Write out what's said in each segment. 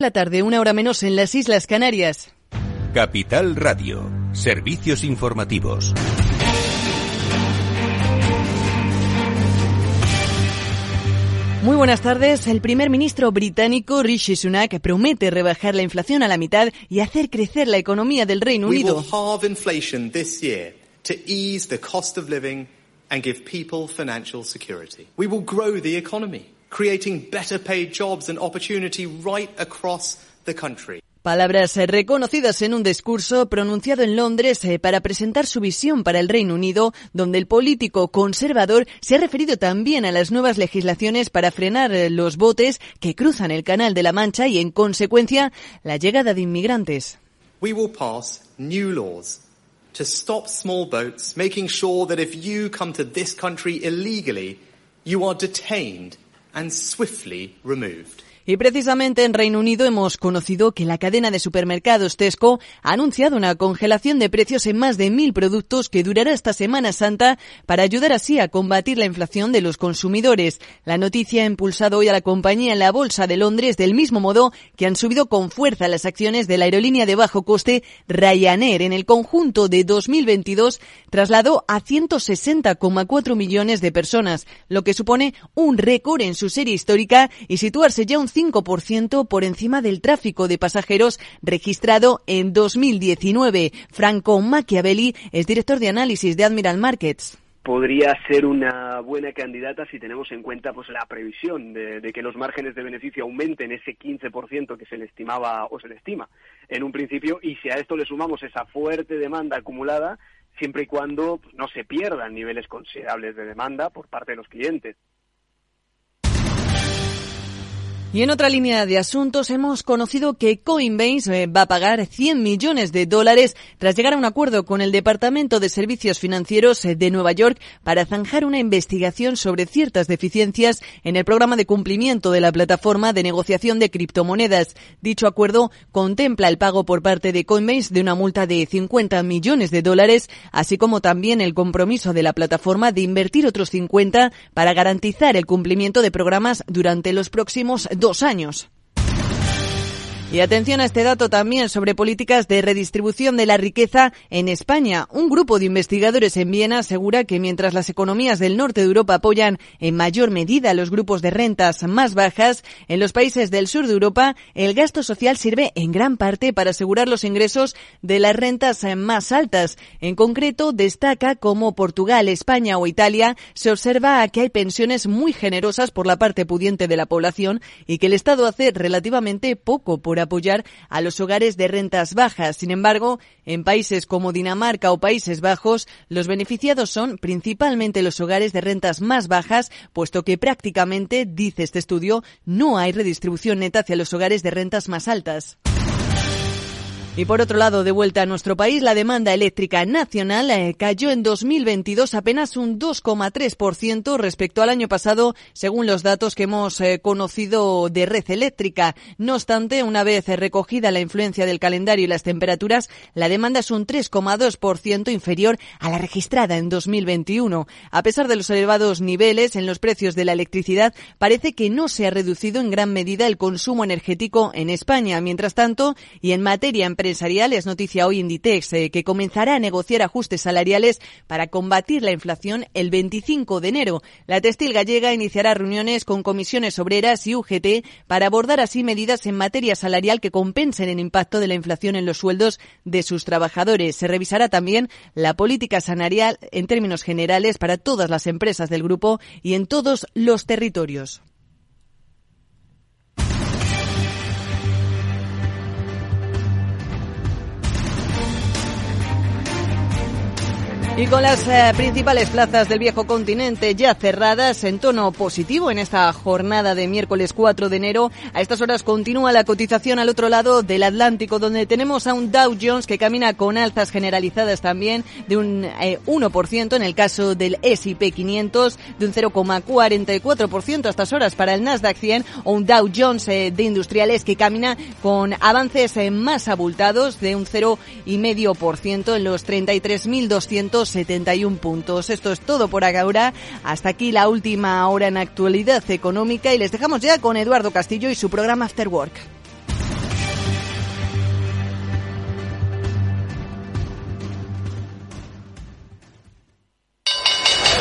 La tarde, una hora menos en las Islas Canarias. Capital Radio, servicios informativos. Muy buenas tardes. El primer ministro británico Rishi Sunak promete rebajar la inflación a la mitad y hacer crecer la economía del Reino Unido. to ease the cost of living and give people financial security. We will grow the economy creating better paid jobs and opportunity right across the country. Palabras eh, reconocidas en un discurso pronunciado en Londres eh, para presentar su visión para el Reino Unido, donde el político conservador se ha referido también a las nuevas legislaciones para frenar eh, los botes que cruzan el Canal de la Mancha y, en consecuencia, la llegada de inmigrantes. We will pass new laws to stop small boats, making sure that if you come to this country illegally, you are detained and swiftly removed. Y precisamente en Reino Unido hemos conocido que la cadena de supermercados Tesco ha anunciado una congelación de precios en más de mil productos que durará esta Semana Santa para ayudar así a combatir la inflación de los consumidores. La noticia ha impulsado hoy a la compañía en la Bolsa de Londres del mismo modo que han subido con fuerza las acciones de la aerolínea de bajo coste Ryanair. En el conjunto de 2022 trasladó a 160,4 millones de personas, lo que supone un récord en su serie histórica y situarse ya un 5% por encima del tráfico de pasajeros registrado en 2019. Franco Machiavelli es director de análisis de Admiral Markets podría ser una buena candidata si tenemos en cuenta pues la previsión de, que los márgenes de beneficio aumenten ese 15% que se le estimaba o se le estima en un principio y si a esto le sumamos esa fuerte demanda acumulada siempre y cuando pues, no se pierdan niveles considerables de demanda por parte de los clientes. Y en otra línea de asuntos hemos conocido que Coinbase eh, va a pagar 100 millones de dólares tras llegar a un acuerdo con el Departamento de Servicios Financieros eh, de Nueva York para zanjar una investigación sobre ciertas deficiencias en el programa de cumplimiento de la plataforma de negociación de criptomonedas. Dicho acuerdo contempla el pago por parte de Coinbase de una multa de 50 millones de dólares, así como también el compromiso de la plataforma de invertir otros 50 para garantizar el cumplimiento de programas durante los próximos dos años. Y atención a este dato también sobre políticas de redistribución de la riqueza en España. Un grupo de investigadores en Viena asegura que mientras las economías del norte de Europa apoyan en mayor medida los grupos de rentas más bajas, en los países del sur de Europa el gasto social sirve en gran parte para asegurar los ingresos de las rentas más altas. En concreto, destaca como Portugal, España o Italia se observa que hay pensiones muy generosas por la parte pudiente de la población y que el Estado hace relativamente poco por apoyar a los hogares de rentas bajas. Sin embargo, en países como Dinamarca o Países Bajos, los beneficiados son principalmente los hogares de rentas más bajas, puesto que prácticamente, dice este estudio, no hay redistribución neta hacia los hogares de rentas más altas. Y por otro lado, de vuelta a nuestro país, la demanda eléctrica nacional eh, cayó en 2022 apenas un 2,3% respecto al año pasado, según los datos que hemos eh, conocido de red eléctrica. No obstante, una vez recogida la influencia del calendario y las temperaturas, la demanda es un 3,2% inferior a la registrada en 2021. A pesar de los elevados niveles en los precios de la electricidad, parece que no se ha reducido en gran medida el consumo energético en España. Mientras tanto, y en materia empresarial, es noticia hoy Inditex, eh, que comenzará a negociar ajustes salariales para combatir la inflación el 25 de enero. La textil gallega iniciará reuniones con comisiones obreras y UGT para abordar así medidas en materia salarial que compensen el impacto de la inflación en los sueldos de sus trabajadores. Se revisará también la política salarial en términos generales para todas las empresas del grupo y en todos los territorios. Y con las eh, principales plazas del viejo continente ya cerradas en tono positivo en esta jornada de miércoles 4 de enero, a estas horas continúa la cotización al otro lado del Atlántico, donde tenemos a un Dow Jones que camina con alzas generalizadas también de un 1% eh, en el caso del S&P 500, de un 0,44% a estas horas para el Nasdaq 100 o un Dow Jones eh, de industriales que camina con avances más abultados de un 0,5% en los 33.200 71 puntos. Esto es todo por ahora. Hasta aquí la última hora en actualidad económica y les dejamos ya con Eduardo Castillo y su programa After Work.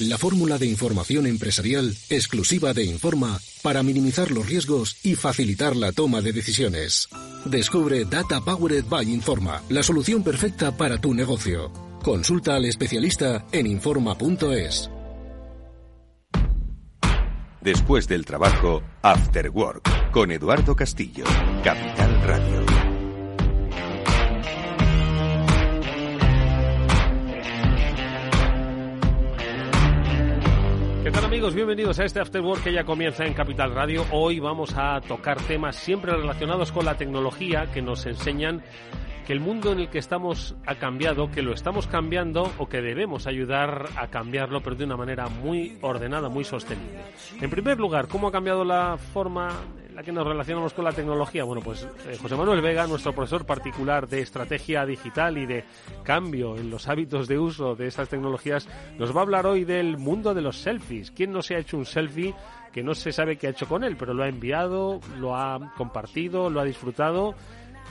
la fórmula de información empresarial exclusiva de Informa para minimizar los riesgos y facilitar la toma de decisiones. Descubre Data Powered by Informa, la solución perfecta para tu negocio. Consulta al especialista en Informa.es. Después del trabajo, After Work, con Eduardo Castillo, Capital amigos? Bienvenidos a este After Work que ya comienza en Capital Radio. Hoy vamos a tocar temas siempre relacionados con la tecnología que nos enseñan que el mundo en el que estamos ha cambiado, que lo estamos cambiando o que debemos ayudar a cambiarlo, pero de una manera muy ordenada, muy sostenible. En primer lugar, ¿cómo ha cambiado la forma la que nos relacionamos con la tecnología? Bueno, pues eh, José Manuel Vega, nuestro profesor particular de estrategia digital y de cambio en los hábitos de uso de estas tecnologías, nos va a hablar hoy del mundo de los selfies. ¿Quién no se ha hecho un selfie? que no se sabe qué ha hecho con él, pero lo ha enviado, lo ha compartido, lo ha disfrutado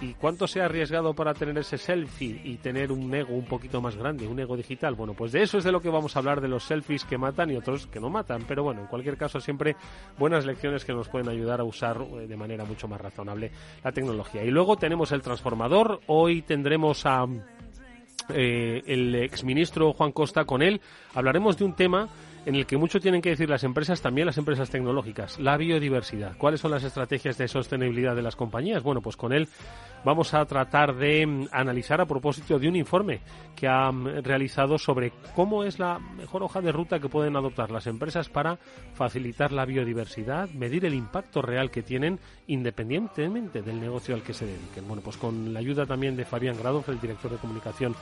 ¿Y cuánto se ha arriesgado para tener ese selfie y tener un ego un poquito más grande, un ego digital? Bueno, pues de eso es de lo que vamos a hablar, de los selfies que matan y otros que no matan. Pero bueno, en cualquier caso, siempre buenas lecciones que nos pueden ayudar a usar eh, de manera mucho más razonable la tecnología. Y luego tenemos el transformador. Hoy tendremos a eh, el exministro Juan Costa con él. Hablaremos de un tema en el que mucho tienen que decir las empresas, también las empresas tecnológicas, la biodiversidad. ¿Cuáles son las estrategias de sostenibilidad de las compañías? Bueno, pues con él vamos a tratar de mm, analizar a propósito de un informe que ha mm, realizado sobre cómo es la mejor hoja de ruta que pueden adoptar las empresas para facilitar la biodiversidad, medir el impacto real que tienen independientemente del negocio al que se dediquen. Bueno, pues con la ayuda también de Fabián Grado, el director de comunicación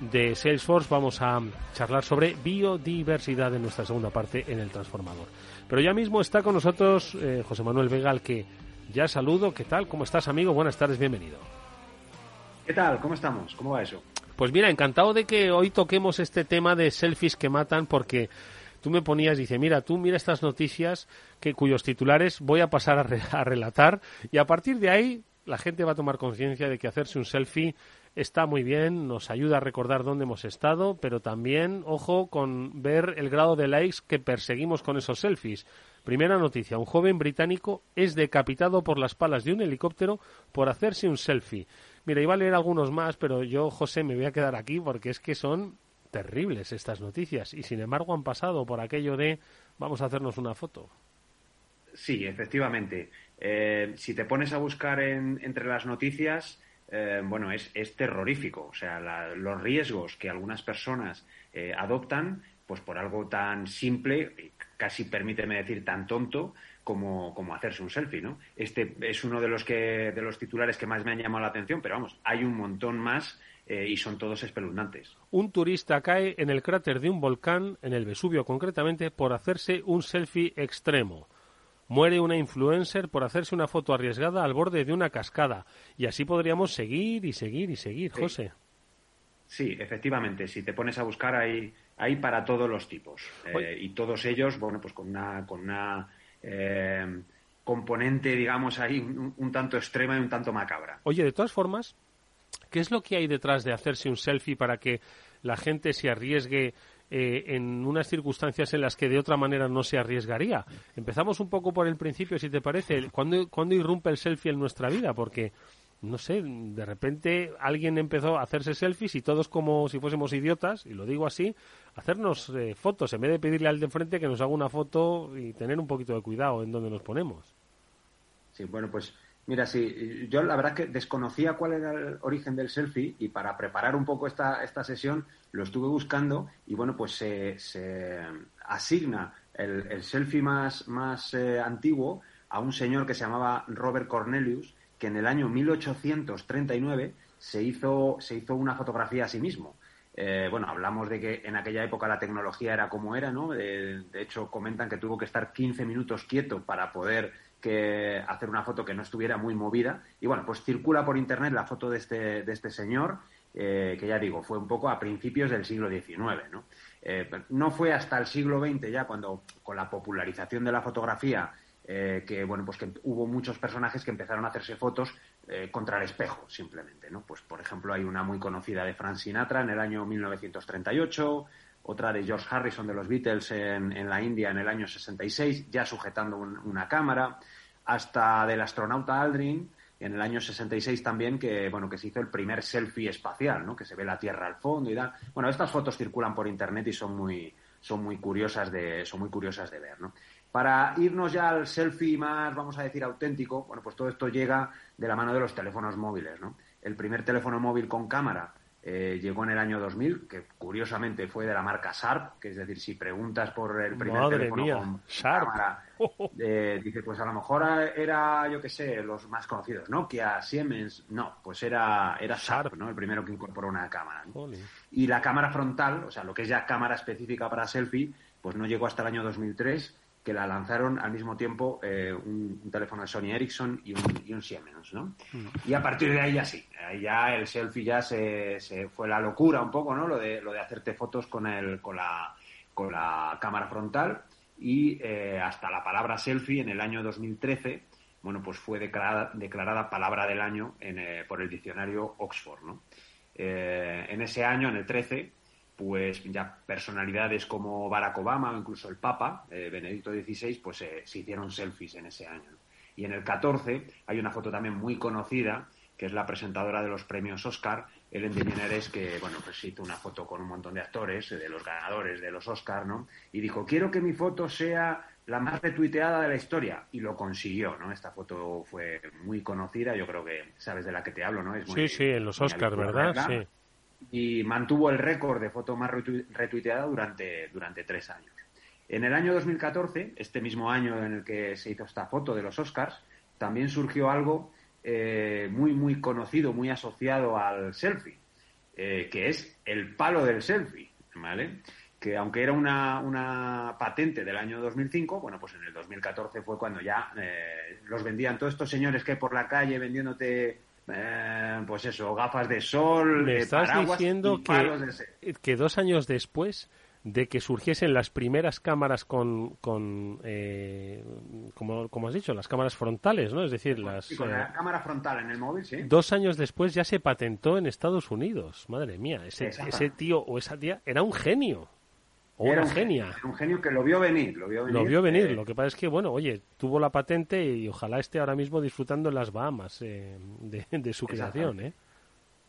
de Salesforce, vamos a charlar sobre biodiversidad en nuestra segunda parte en el transformador. Pero ya mismo está con nosotros eh, José Manuel Vega, al que ya saludo. ¿Qué tal? ¿Cómo estás, amigo? Buenas tardes, bienvenido. ¿Qué tal? ¿Cómo estamos? ¿Cómo va eso? Pues mira, encantado de que hoy toquemos este tema de selfies que matan porque tú me ponías, dice, mira, tú mira estas noticias que cuyos titulares voy a pasar a, a relatar y a partir de ahí la gente va a tomar conciencia de que hacerse un selfie está muy bien, nos ayuda a recordar dónde hemos estado, pero también, ojo, con ver el grado de likes que perseguimos con esos selfies. Primera noticia, un joven británico es decapitado por las palas de un helicóptero por hacerse un selfie. Mira, iba a leer algunos más, pero yo, José, me voy a quedar aquí porque es que son terribles estas noticias y sin embargo han pasado por aquello de vamos a hacernos una foto. Sí, efectivamente. Eh, si te pones a buscar entre las noticias, eh, bueno, es, es, terrorífico. O sea, los riesgos que algunas personas eh, adoptan pues por algo tan simple, casi permíteme decir tan tonto, como, como, hacerse un selfie, ¿no? Este es uno de los que de los titulares que más me han llamado la atención, pero vamos, hay un montón más eh, y son todos espeluznantes. Un turista cae en el cráter de un volcán, en el Vesubio concretamente, por hacerse un selfie extremo. Muere una influencer por hacerse una foto arriesgada al borde de una cascada. Y así podríamos seguir y seguir y seguir, José. Sí, efectivamente. Si te pones a buscar, hay, hay para todos los tipos. Eh, y todos ellos, bueno, pues con una, con una eh, componente, digamos, ahí un, tanto extrema y un tanto macabra. Oye, de todas formas, ¿qué es lo que hay detrás de hacerse un selfie para que la gente se arriesgue eh, en unas circunstancias en las que de otra manera no se arriesgaría? Empezamos un poco por el principio, si te parece. ¿Cuándo, ¿cuándo irrumpe el selfie en nuestra vida? Porque no sé, de repente alguien empezó a hacerse selfies y todos como si fuésemos idiotas, y lo digo así, hacernos eh, fotos en vez de pedirle al de enfrente que nos haga una foto y tener un poquito de cuidado en donde nos ponemos. Sí, bueno, pues mira, sí, yo la verdad que desconocía cuál era el origen del selfie y para preparar un poco esta, esta sesión lo estuve buscando y bueno, pues se, asigna el, selfie más, más eh, antiguo a un señor que se llamaba Robert Cornelius que en el año 1839 se hizo, se hizo una fotografía a sí mismo. Eh, bueno, hablamos de que en aquella época la tecnología era como era, ¿no? de hecho, comentan que tuvo que estar 15 minutos quieto para poder que hacer una foto que no estuviera muy movida. Y bueno, pues circula por internet la foto de este, de este señor, eh, que ya digo, fue un poco a principios del siglo XIX, ¿no? Eh, no fue hasta el siglo XX ya cuando, con la popularización de la fotografía, eh, que bueno pues que hubo muchos personajes que empezaron a hacerse fotos contra el espejo simplemente no pues por ejemplo hay una muy conocida de Frank Sinatra en el año 1938 otra de George Harrison de los Beatles en, la India en el año 66 ya sujetando una cámara hasta del astronauta Aldrin en el año 66 también que bueno que se hizo el primer selfie espacial no que se ve la Tierra al fondo y da bueno estas fotos circulan por internet y son muy son muy curiosas de son muy curiosas de ver no para irnos ya al selfie más vamos a decir auténtico bueno pues todo esto llega de la mano de los teléfonos móviles no el primer teléfono móvil con cámara eh, llegó en el año 2000, que curiosamente fue de la marca Sharp, que es decir, si preguntas por el primer teléfono con cámara, eh, dice, pues a lo mejor era, yo qué sé, los más conocidos, Nokia, Siemens, no, pues era, era Sharp, ¿no? El primero que incorporó una cámara. Y la cámara frontal, o sea, lo que es ya cámara específica para selfie, pues no llegó hasta el año 2003 que la lanzaron al mismo tiempo eh, un, teléfono de Sony Ericsson y un, y un Siemens, ¿no? Mm. Y a partir de ahí ya sí, ahí ya el selfie ya se, se, fue la locura un poco, ¿no? Lo de, lo de hacerte fotos con, el, con, la, con la cámara frontal y eh, hasta la palabra selfie en el año 2013, bueno, pues fue declarada, declarada palabra del año en, eh, por el diccionario Oxford, ¿no? en ese año, en el 13, pues ya personalidades como Barack Obama o incluso el Papa, eh, Benedicto XVI, pues eh, se hicieron selfies en ese año. Y en el 14 hay una foto también muy conocida, que es la presentadora de los premios Oscar, Ellen DeGeneres, que, bueno, pues hizo una foto con un montón de actores, eh, de los ganadores de los Oscar, ¿no? Y dijo, quiero que mi foto sea la más retuiteada de la historia. Y lo consiguió, ¿no? Esta foto fue muy conocida, yo creo que sabes de la que te hablo, ¿no? Es sí, sí, en los Oscars, ¿verdad? Sí y mantuvo el récord de foto más retuiteada durante, durante tres años. En el año 2014, este mismo año en el que se hizo esta foto de los Oscars, también surgió algo eh, muy, muy conocido, muy asociado al selfie, eh, que es el palo del selfie, ¿vale? Que aunque era una, una, patente del año 2005, bueno, pues en el 2014 fue cuando ya eh, los vendían todos estos señores que por la calle vendiéndote eh, pues eso, gafas de sol, Me estás diciendo que, que dos años después de que surgiesen las primeras cámaras con, con eh, como, como, has dicho, las cámaras frontales, ¿no? Es decir, las... con la eh, cámara frontal en el móvil, sí. Dos años después ya se patentó en Estados Unidos. Madre mía, ese, ese tío o esa tía era un genio era un genia. un genio que lo vio venir. Lo vio venir. Lo vio venir. Eh, lo que pasa es que, bueno, oye, tuvo la patente y ojalá esté ahora mismo disfrutando en las Bahamas eh, de, su creación, ¿eh?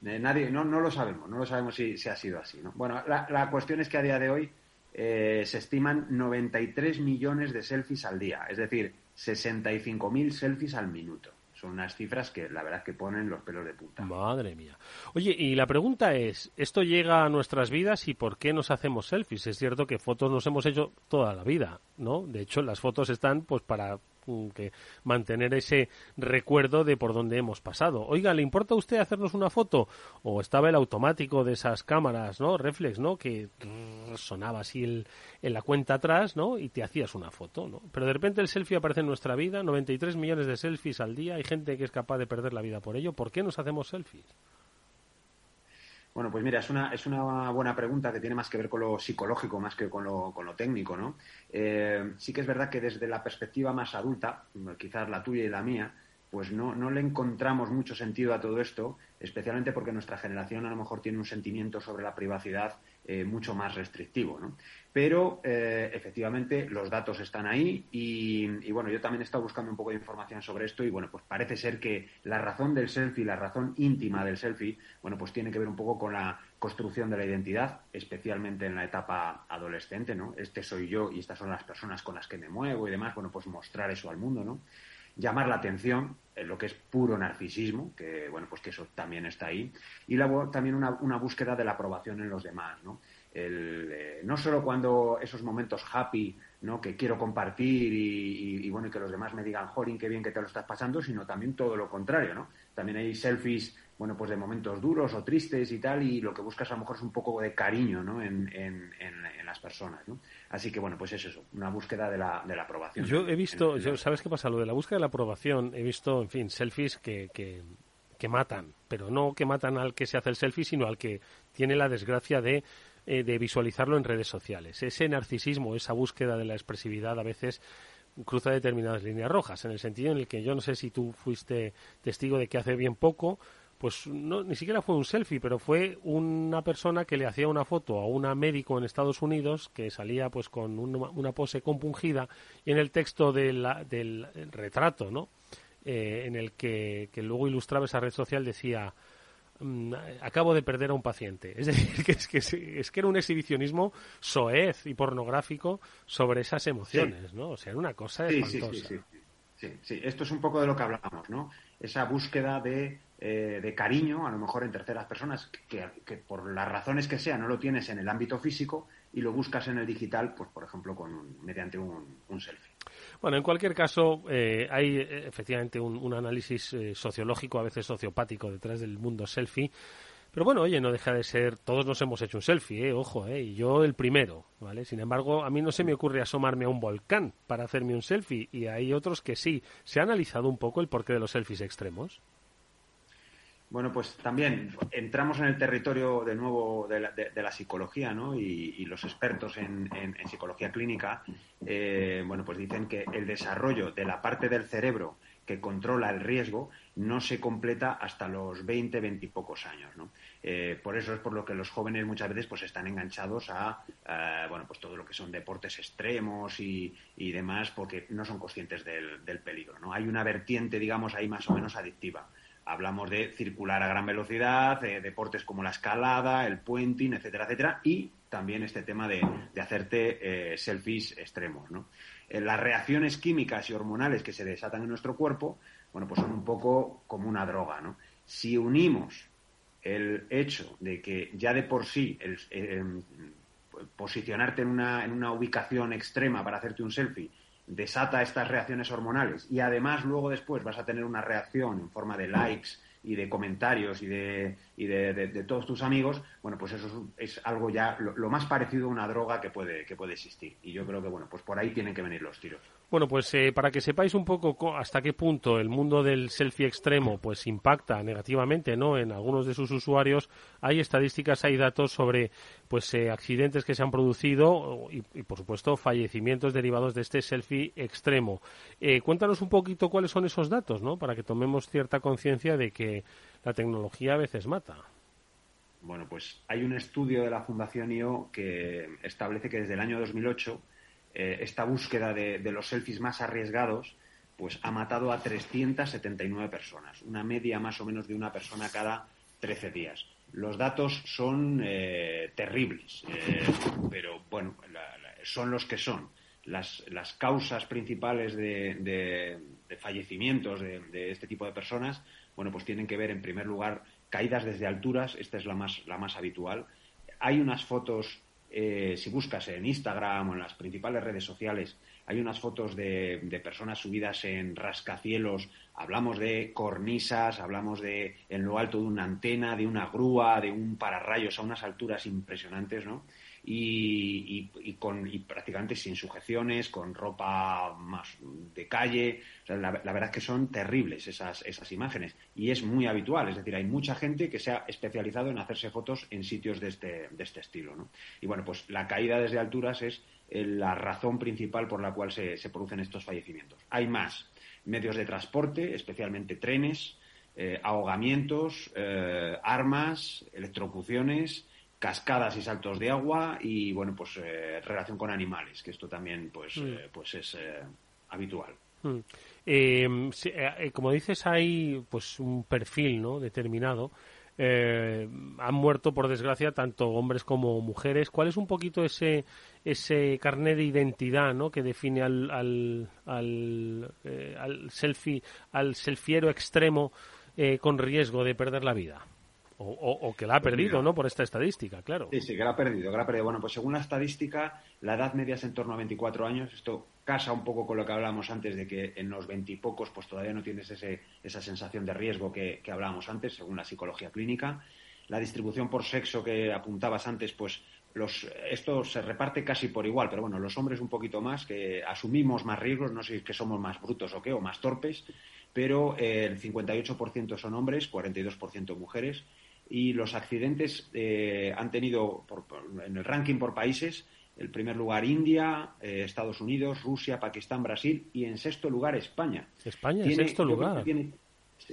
nadie, no, no lo sabemos, no lo sabemos si, ha sido así. ¿no? Bueno, la, la, cuestión es que a día de hoy eh, se estiman 93 millones de selfies al día, es decir, 65.000 selfies al minuto son unas cifras que la verdad que ponen los pelos de punta. Madre mía. Oye, y la pregunta es, ¿esto llega a nuestras vidas y por qué nos hacemos selfies? Es cierto que fotos nos hemos hecho toda la vida, ¿no? De hecho, las fotos están pues para que mantener ese recuerdo de por dónde hemos pasado. Oiga, ¿le importa a usted hacernos una foto? O estaba el automático de esas cámaras, ¿no? Reflex, ¿no? Que sonaba así el, en la cuenta atrás, ¿no? Y te hacías una foto, ¿no? Pero de repente el selfie aparece en nuestra vida, 93 millones de selfies al día, hay gente que es capaz de perder la vida por ello. ¿Por qué nos hacemos selfies? Bueno, pues mira, es una, es una buena pregunta que tiene más que ver con lo psicológico más que con lo, con lo técnico, ¿no? Eh, sí que es verdad que desde la perspectiva más adulta, quizás la tuya y la mía, pues no, no le encontramos mucho sentido a todo esto, especialmente porque nuestra generación a lo mejor tiene un sentimiento sobre la privacidad eh, mucho más restrictivo. ¿no? Pero eh, efectivamente los datos están ahí y, bueno, yo también he estado buscando un poco de información sobre esto y bueno, pues parece ser que la razón del selfie, la razón íntima del selfie, bueno, pues tiene que ver un poco con la construcción de la identidad, especialmente en la etapa adolescente, ¿no? Este soy yo y estas son las personas con las que me muevo y demás, bueno, pues mostrar eso al mundo, ¿no? llamar la atención, en lo que es puro narcisismo, que bueno, pues que eso también está ahí, y luego también una, una búsqueda de la aprobación en los demás, ¿no? El, eh, no solo cuando esos momentos happy, ¿no? Que quiero compartir y, bueno, y que los demás me digan, jolín, qué bien que te lo estás pasando, sino también todo lo contrario, ¿no? También hay selfies bueno, pues de momentos duros o tristes y tal, y lo que buscas a lo mejor es un poco de cariño, ¿no? En, en, en, las personas, ¿no? Así que, bueno, pues es eso, una búsqueda de la, de la aprobación. Yo he visto, yo, ¿sabes qué pasa? Lo de la búsqueda de la aprobación, he visto, en fin, selfies que, que, que matan, pero no que matan al que se hace el selfie, sino al que tiene la desgracia de eh, de visualizarlo en redes sociales. Ese narcisismo, esa búsqueda de la expresividad a veces cruza determinadas líneas rojas, en el sentido en el que yo no sé si tú fuiste testigo de que hace bien poco, pues no, ni siquiera fue un selfie, pero fue una persona que le hacía una foto a una médico en Estados Unidos que salía pues con una, pose compungida y en el texto del retrato, ¿no? Eh, en el que, que luego ilustraba esa red social decía acabo de perder a un paciente. Es decir, que es, que, es que era un exhibicionismo soez y pornográfico sobre esas emociones, ¿no? O sea, era una cosa espantosa. Sí, sí, sí, esto es un poco de lo que hablamos, ¿no? Esa búsqueda de, eh, de cariño, a lo mejor en terceras personas, que, que, por las razones que sea no lo tienes en el ámbito físico y lo buscas en el digital, pues por ejemplo, con mediante un, un selfie. Bueno, en cualquier caso, eh, hay eh, efectivamente un, análisis eh, sociológico, a veces sociopático, detrás del mundo selfie. Pero bueno, oye, no deja de ser, todos nos hemos hecho un selfie, ojo, y yo el primero, ¿vale? Sin embargo, a mí no se me ocurre asomarme a un volcán para hacerme un selfie, y hay otros que sí. ¿Se ha analizado un poco el porqué de los selfies extremos? Bueno, pues también entramos en el territorio de nuevo de la, psicología, ¿no? Y, los expertos en, psicología clínica, eh, bueno, pues dicen que el desarrollo de la parte del cerebro que controla el riesgo no se completa hasta los 20, 20 y pocos años, ¿no? Eh, por eso es por lo que los jóvenes muchas veces pues están enganchados a, bueno, pues todo lo que son deportes extremos y, demás porque no son conscientes del, del peligro, ¿no? Hay una vertiente, digamos, ahí más o menos adictiva hablamos de circular a gran velocidad, eh, deportes como la escalada, el puenting, etcétera, etcétera, y también este tema de, hacerte eh, selfies extremos. ¿no? Eh, las reacciones químicas y hormonales que se desatan en nuestro cuerpo, bueno, pues son un poco como una droga. ¿no? Si unimos el hecho de que ya de por sí el, posicionarte en una, en una ubicación extrema para hacerte un selfie desata estas reacciones hormonales y además luego después vas a tener una reacción en forma de likes y de comentarios y de, y de, todos tus amigos, bueno, pues eso es, algo ya lo, más parecido a una droga que puede, que puede existir. Y yo creo que, bueno, pues por ahí tienen que venir los tiros. Bueno, pues eh, para que sepáis un poco hasta qué punto el mundo del selfie extremo pues impacta negativamente, ¿no? En algunos de sus usuarios hay estadísticas, hay datos sobre pues eh, accidentes que se han producido y, por supuesto fallecimientos derivados de este selfie extremo. Eh, cuéntanos un poquito cuáles son esos datos, ¿no? Para que tomemos cierta conciencia de que la tecnología a veces mata. Bueno, pues hay un estudio de la Fundación IO que establece que desde el año 2008 eh, esta búsqueda de, los selfies más arriesgados pues ha matado a 379 personas, una media más o menos de una persona cada 13 días. Los datos son eh, terribles, eh, pero bueno, son los que son. Las, causas principales de, fallecimientos de, este tipo de personas, bueno, pues tienen que ver en primer lugar caídas desde alturas, esta es la más, la más habitual. Hay unas fotos eh, si buscas en Instagram o en las principales redes sociales, hay unas fotos de, personas subidas en rascacielos, hablamos de cornisas, hablamos de en lo alto de una antena, de una grúa, de un pararrayos a unas alturas impresionantes, ¿no? Y, con, prácticamente sin sujeciones, con ropa más de calle. la, verdad es que son terribles esas, esas imágenes y es muy habitual. Es decir, hay mucha gente que se ha especializado en hacerse fotos en sitios de este, de este estilo. ¿no? Y bueno, pues la caída desde alturas es eh, la razón principal por la cual se, se producen estos fallecimientos. Hay más medios de transporte, especialmente trenes, eh, ahogamientos, eh, armas, electrocuciones cascadas y saltos de agua y bueno pues eh, relación con animales que esto también pues mm. eh, pues es eh, habitual. Mm. em, como dices hay pues un perfil no determinado. Han muerto por desgracia tanto hombres como mujeres. Cuál es un poquito ese ese carnet de identidad no que define al al, al, al selfie al selfiero extremo con riesgo de perder la vida O, que la ha perdido, ¿no? Por esta estadística, claro. Sí, sí, que la ha perdido, que la ha perdido. Bueno, pues según la estadística, la edad media es en torno a 24 años. Esto casa un poco con lo que hablábamos antes de que en los 20 y pocos pues todavía no tienes ese, esa sensación de riesgo que, que hablábamos antes, según la psicología clínica. La distribución por sexo que apuntabas antes, pues los, esto se reparte casi por igual, pero bueno, los hombres un poquito más, que asumimos más riesgos, no sé si es que somos más brutos o qué, o más torpes, pero el 58% son hombres, 42% mujeres y los accidentes eh, han tenido en el ranking por países el primer lugar India, eh, Estados Unidos, Rusia, Pakistán, Brasil y en sexto lugar España. España en sexto lugar.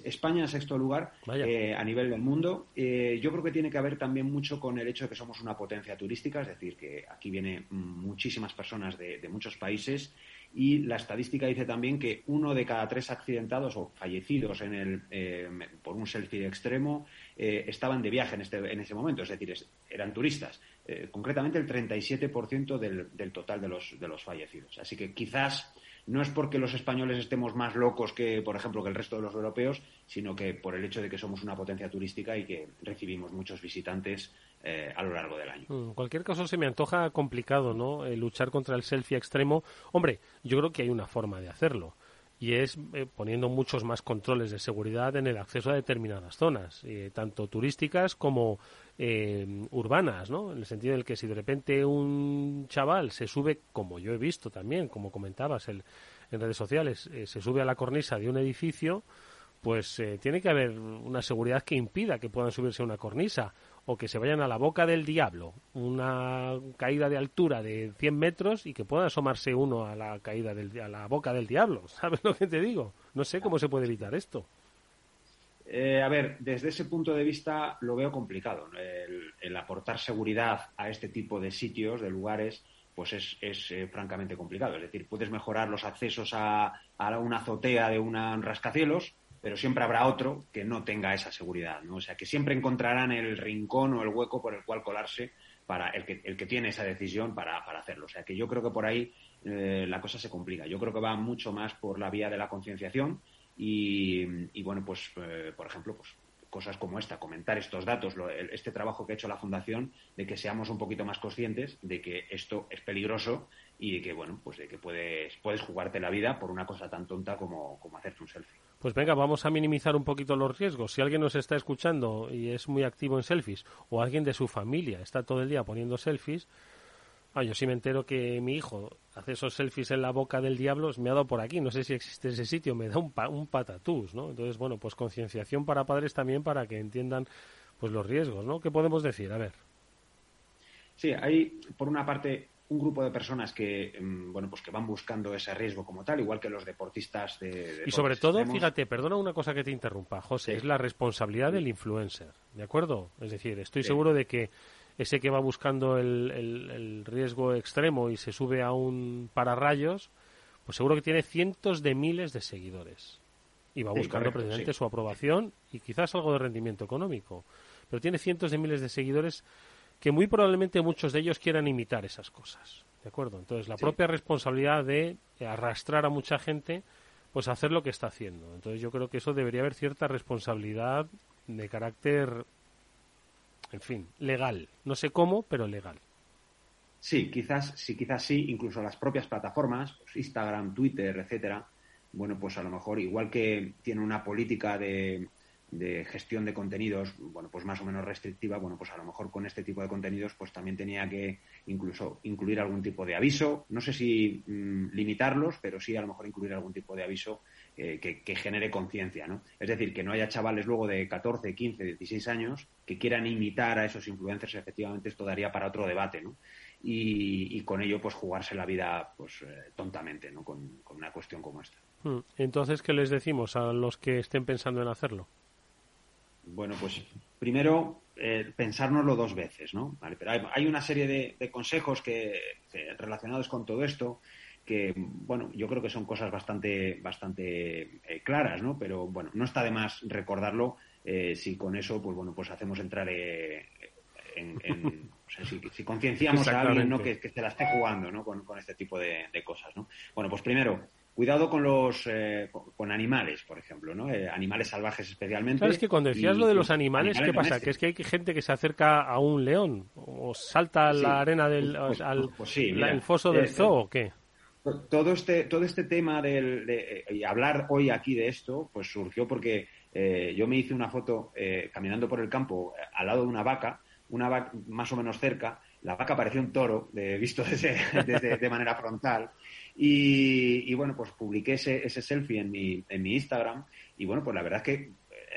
España en sexto lugar eh, a nivel del mundo. yo creo que tiene que ver también mucho con el hecho de que somos una potencia turística, es decir, que aquí vienen muchísimas personas de, de muchos países y la estadística dice también que uno de cada tres accidentados o fallecidos en el, eh, por un selfie extremo eh, estaban de viaje en, este, en ese momento, es decir, eran turistas. Eh, concretamente el 37% del, del total de los, de los fallecidos. Así que quizás no es porque los españoles estemos más locos que, por ejemplo, que el resto de los europeos, sino que por el hecho de que somos una potencia turística y que recibimos muchos visitantes eh, a lo largo del año. En cualquier caso, se me antoja complicado, ¿no? luchar contra el selfie extremo. Hombre, yo creo que hay una forma de hacerlo y es eh, poniendo muchos más controles de seguridad en el acceso a determinadas zonas, eh, tanto turísticas como urbanas, ¿no? En el sentido de que si de repente un chaval se sube, como yo he visto también, como comentabas en redes sociales, se sube a la cornisa de un edificio, pues tiene que haber una seguridad que impida que puedan subirse a una cornisa o que se vayan a la boca del diablo, una caída de altura de 100 metros y que pueda asomarse uno a la caída del, a la boca del diablo, ¿sabes lo que te digo? No sé cómo se puede evitar esto. Eh, a ver, desde ese punto de vista lo veo complicado. El, aportar seguridad a este tipo de sitios, de lugares, pues es, es eh, francamente complicado. Es decir, puedes mejorar los accesos a, a una azotea de un rascacielos, pero siempre habrá otro que no tenga esa seguridad, ¿no? O sea, que siempre encontrarán el rincón o el hueco por el cual colarse para el que, el que tiene esa decisión para, hacerlo. O sea, que yo creo que por ahí eh, la cosa se complica. Yo creo que va mucho más por la vía de la concienciación y, bueno, pues, eh, por ejemplo, pues cosas como esta, comentar estos datos, este trabajo que ha hecho la Fundación, de que seamos un poquito más conscientes de que esto es peligroso y de que, bueno, pues de que puedes, puedes jugarte la vida por una cosa tan tonta como, como hacerte un selfie. Pues venga, vamos a minimizar un poquito los riesgos. Si alguien nos está escuchando y es muy activo en selfies, o alguien de su familia está todo el día poniendo selfies, ah, yo sí me entero que mi hijo hace esos selfies en la boca del diablo, me ha dado por aquí, no sé si existe ese sitio, me da un, un patatús, ¿no? Entonces, bueno, pues concienciación para padres también para que entiendan pues los riesgos, ¿no? ¿Qué podemos decir? A ver. Sí, hay, por una parte, un grupo de personas que mm, bueno pues que van buscando ese riesgo como tal igual que los deportistas de, y sobre todo fíjate perdona una cosa que te interrumpa José es la responsabilidad del influencer de acuerdo es decir estoy seguro de que ese que va buscando el, riesgo extremo y se sube a un pararrayos pues seguro que tiene cientos de miles de seguidores y va buscando precisamente su aprobación y quizás algo de rendimiento económico. Pero tiene cientos de miles de seguidores que muy probablemente muchos de ellos quieran imitar esas cosas. ¿De acuerdo? Entonces, la propia responsabilidad de arrastrar a mucha gente, pues hacer lo que está haciendo. Entonces, yo creo que eso debería haber cierta responsabilidad de carácter, en fin, legal. No sé cómo, pero legal. Sí, quizás sí, quizás sí, incluso las propias plataformas, pues Instagram, Twitter, etcétera, bueno, pues a lo mejor igual que tiene una política de de gestión de contenidos, bueno, pues más o menos restrictiva, bueno, pues a lo mejor con este tipo de contenidos, pues también tenía que incluso incluir algún tipo de aviso, no sé si mm, limitarlos, pero sí a lo mejor incluir algún tipo de aviso eh, que, genere conciencia, ¿no? Es decir, que no haya chavales luego de 14, 15, 16 años que quieran imitar a esos influencers, efectivamente esto daría para otro debate, ¿no? Y, con ello, pues jugarse la vida, pues eh, tontamente, ¿no? Con, con una cuestión como esta. Hmm. Entonces, ¿qué les decimos a los que estén pensando en hacerlo? Bueno, pues primero eh, pensárnoslo dos veces, ¿no? pero hay, una serie de, consejos que, relacionados con todo esto que, bueno, yo creo que son cosas bastante, bastante eh, claras, ¿no? Pero, bueno, no está de más recordarlo eh, si con eso, pues, bueno, pues hacemos entrar eh, en, o sea, si, concienciamos a alguien, ¿no? Que, que, se la esté jugando, ¿no? Con, este tipo de, de, cosas, ¿no? Bueno, pues primero, cuidado con los eh, con, animales, por ejemplo, ¿no? Eh, animales salvajes especialmente. ¿Sabes que cuando decías lo de los animales, qué pasa? Que es que hay gente que se acerca a un león o salta a la arena del pues, al pues el foso del zoo o qué? Todo este todo este tema del de, y hablar hoy aquí de esto, pues surgió porque yo me hice una foto caminando por el campo al lado de una vaca, una vaca más o menos cerca, la vaca parecía un toro, de, visto desde, de manera frontal. Y, bueno, pues publiqué ese, ese selfie en mi, en mi Instagram. Y bueno, pues la verdad es que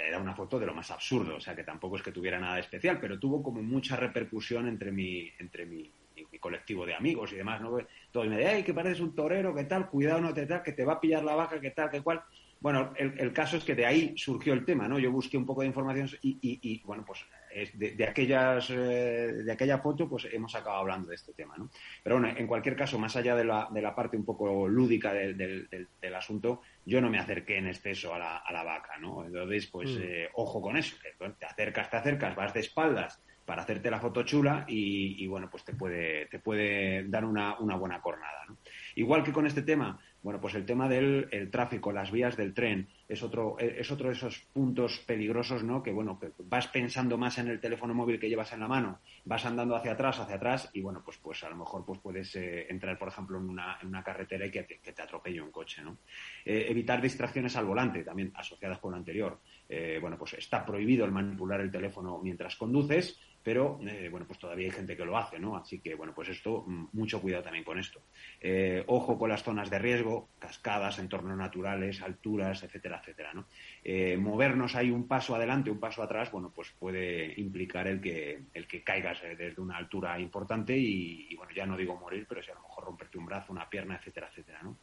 era una foto de lo más absurdo, o sea que tampoco es que tuviera nada especial, pero tuvo como mucha repercusión entre mi, entre mi, colectivo de amigos y demás, ¿no? Todo me decía, ay, que pareces un torero, qué tal, cuidado, no te tal, que te va a pillar la vaca, qué tal, qué cual. Bueno, el, caso es que de ahí surgió el tema, ¿no? Yo busqué un poco de información y, y, bueno, pues de, aquellas, eh, de aquella foto, pues hemos acabado hablando de este tema, ¿no? Pero bueno, en cualquier caso, más allá de la, de la parte un poco lúdica del, del, asunto, yo no me acerqué en exceso a la, a la vaca, ¿no? Entonces, pues mm. eh, ojo con eso, que te acercas, te acercas, vas de espaldas para hacerte la foto chula y, y bueno, pues te puede, te puede dar una, una buena cornada, ¿no? Igual que con este tema, bueno, pues el tema del tráfico, las vías del tren, es otro, es otro de esos puntos peligrosos, ¿no? Que bueno, que vas pensando más en el teléfono móvil que llevas en la mano, vas andando hacia atrás, hacia atrás, y bueno, pues, pues a lo mejor pues puedes eh, entrar, por ejemplo, en una, en una carretera y que te, que te atropelle un coche, ¿no? Eh, evitar distracciones al volante, también asociadas con lo anterior. Eh, bueno, pues está prohibido el manipular el teléfono mientras conduces, pero eh, bueno, pues todavía hay gente que lo hace, ¿no? Así que bueno, pues esto, mm, mucho cuidado también con esto. Eh, ojo con las zonas de riesgo, cascadas, entornos naturales, alturas, etcétera, etcétera, ¿no? Eh, movernos ahí un paso adelante, un paso atrás, bueno, pues puede implicar el que, el que caigas desde una altura importante y, bueno, ya no digo morir, pero si a lo mejor romperte un brazo, una pierna, etcétera, etcétera, ¿no?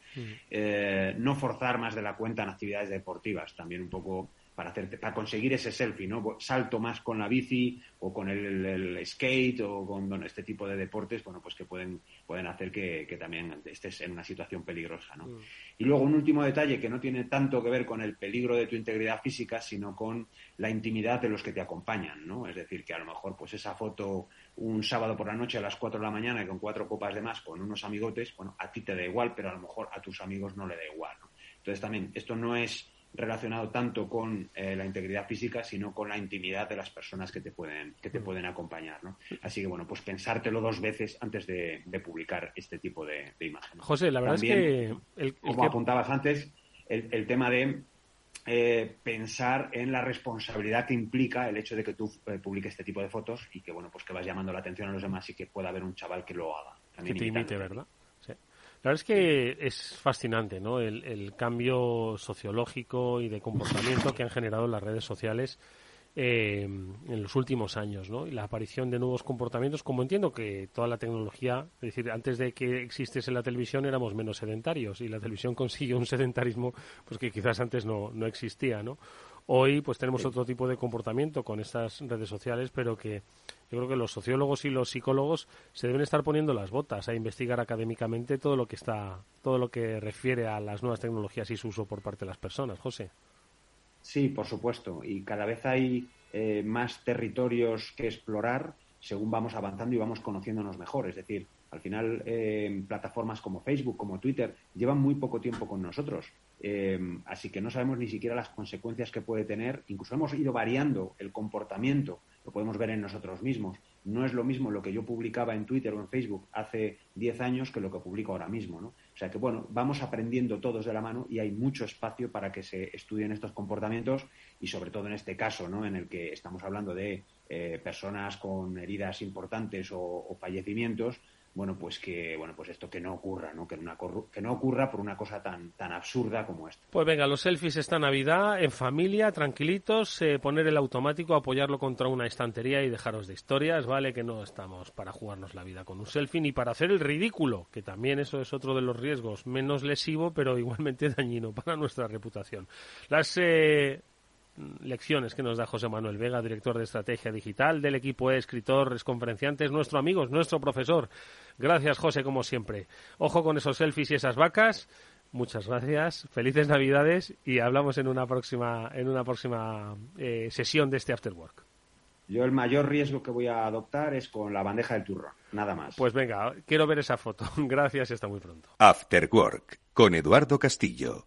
no forzar más de la cuenta en actividades deportivas, también un poco para, hacerte, para conseguir ese selfie, ¿no? Salto más con la bici o con el, skate o con este tipo de deportes, bueno, pues que pueden, pueden hacer que, también estés en una situación peligrosa, ¿no? Mm. Y luego un último detalle que no tiene tanto que ver con el peligro de tu integridad física, sino con la intimidad de los que te acompañan, ¿no? Es decir, que a lo mejor pues esa foto un sábado por la noche a las 4 de la mañana y con cuatro copas de más con unos amigotes, bueno, a ti te da igual, pero a lo mejor a tus amigos no le da igual, ¿no? Entonces también, esto no es relacionado tanto con eh, la integridad física, sino con la intimidad de las personas que te pueden, que te mm. pueden acompañar. ¿no? Así que, bueno, pues pensártelo dos veces antes de, publicar este tipo de, imágenes. José, la verdad es que... El, como apuntabas antes, el, tema de eh, pensar en la responsabilidad que implica el hecho de que tú eh, publiques este tipo de fotos y que, bueno, pues que vas llamando la atención a los demás y que pueda haber un chaval que lo haga. que te imite, ¿verdad? La verdad es que es fascinante, ¿no? El, cambio sociológico y de comportamiento que han generado las redes sociales eh, en los últimos años, ¿no? Y la aparición de nuevos comportamientos, como entiendo que toda la tecnología, es decir, antes de que existiese la televisión éramos menos sedentarios y la televisión consiguió un sedentarismo pues que quizás antes no, no existía, ¿no? Hoy pues tenemos otro tipo de comportamiento con estas redes sociales, pero que yo creo que los sociólogos y los psicólogos se deben estar poniendo las botas a investigar académicamente todo lo que está, todo lo que refiere a las nuevas tecnologías y su uso por parte de las personas. José. Sí, por supuesto. Y cada vez hay eh, más territorios que explorar según vamos avanzando y vamos conociéndonos mejor. Es decir, al final, eh, plataformas como Facebook, como Twitter, llevan muy poco tiempo con nosotros. Eh, así que no sabemos ni siquiera las consecuencias que puede tener. Incluso hemos ido variando el comportamiento, lo podemos ver en nosotros mismos. No es lo mismo lo que yo publicaba en Twitter o en Facebook hace 10 años que lo que publico ahora mismo. ¿no? O sea que, bueno, vamos aprendiendo todos de la mano y hay mucho espacio para que se estudien estos comportamientos y, sobre todo, en este caso, ¿no? en el que estamos hablando de eh, personas con heridas importantes o fallecimientos, bueno, pues que bueno, pues esto que no ocurra, ¿no? Que, no ocurra por una cosa tan tan absurda como esta. Pues venga, los selfies esta Navidad en familia, tranquilitos, eh, poner el automático, apoyarlo contra una estantería y dejaros de historias, ¿vale? Que no estamos para jugarnos la vida con un selfie ni para hacer el ridículo, que también eso es otro de los riesgos, menos lesivo, pero igualmente dañino para nuestra reputación. Las eh, lecciones que nos da José Manuel Vega, director de estrategia digital del equipo e, escritor, es conferenciante, es nuestro amigo, es nuestro profesor. Gracias, José, como siempre. Ojo con esos selfies y esas vacas. Muchas gracias, felices Navidades y hablamos en una próxima, en una próxima eh, sesión de este After Work. Yo el mayor riesgo que voy a adoptar es con la bandeja del turrón, nada más. Pues venga, quiero ver esa foto. Gracias y hasta muy pronto. After Work con Eduardo Castillo.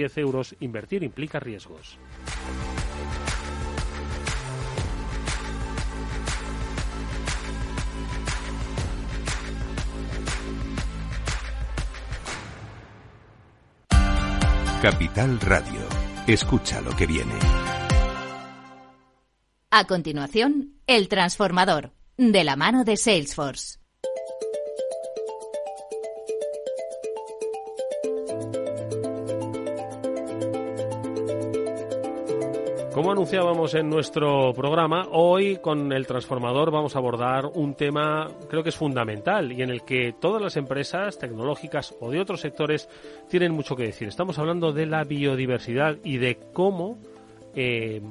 10 euros. Invertir implica riesgos. Capital Radio. Escucha lo que viene. A continuación, El Transformador, de la mano de Salesforce. Como anunciábamos en nuestro programa, hoy con el transformador vamos a abordar un tema creo que es fundamental y en el que todas las empresas tecnológicas o de otros sectores tienen mucho que decir. Estamos hablando de la biodiversidad y de cómo eh,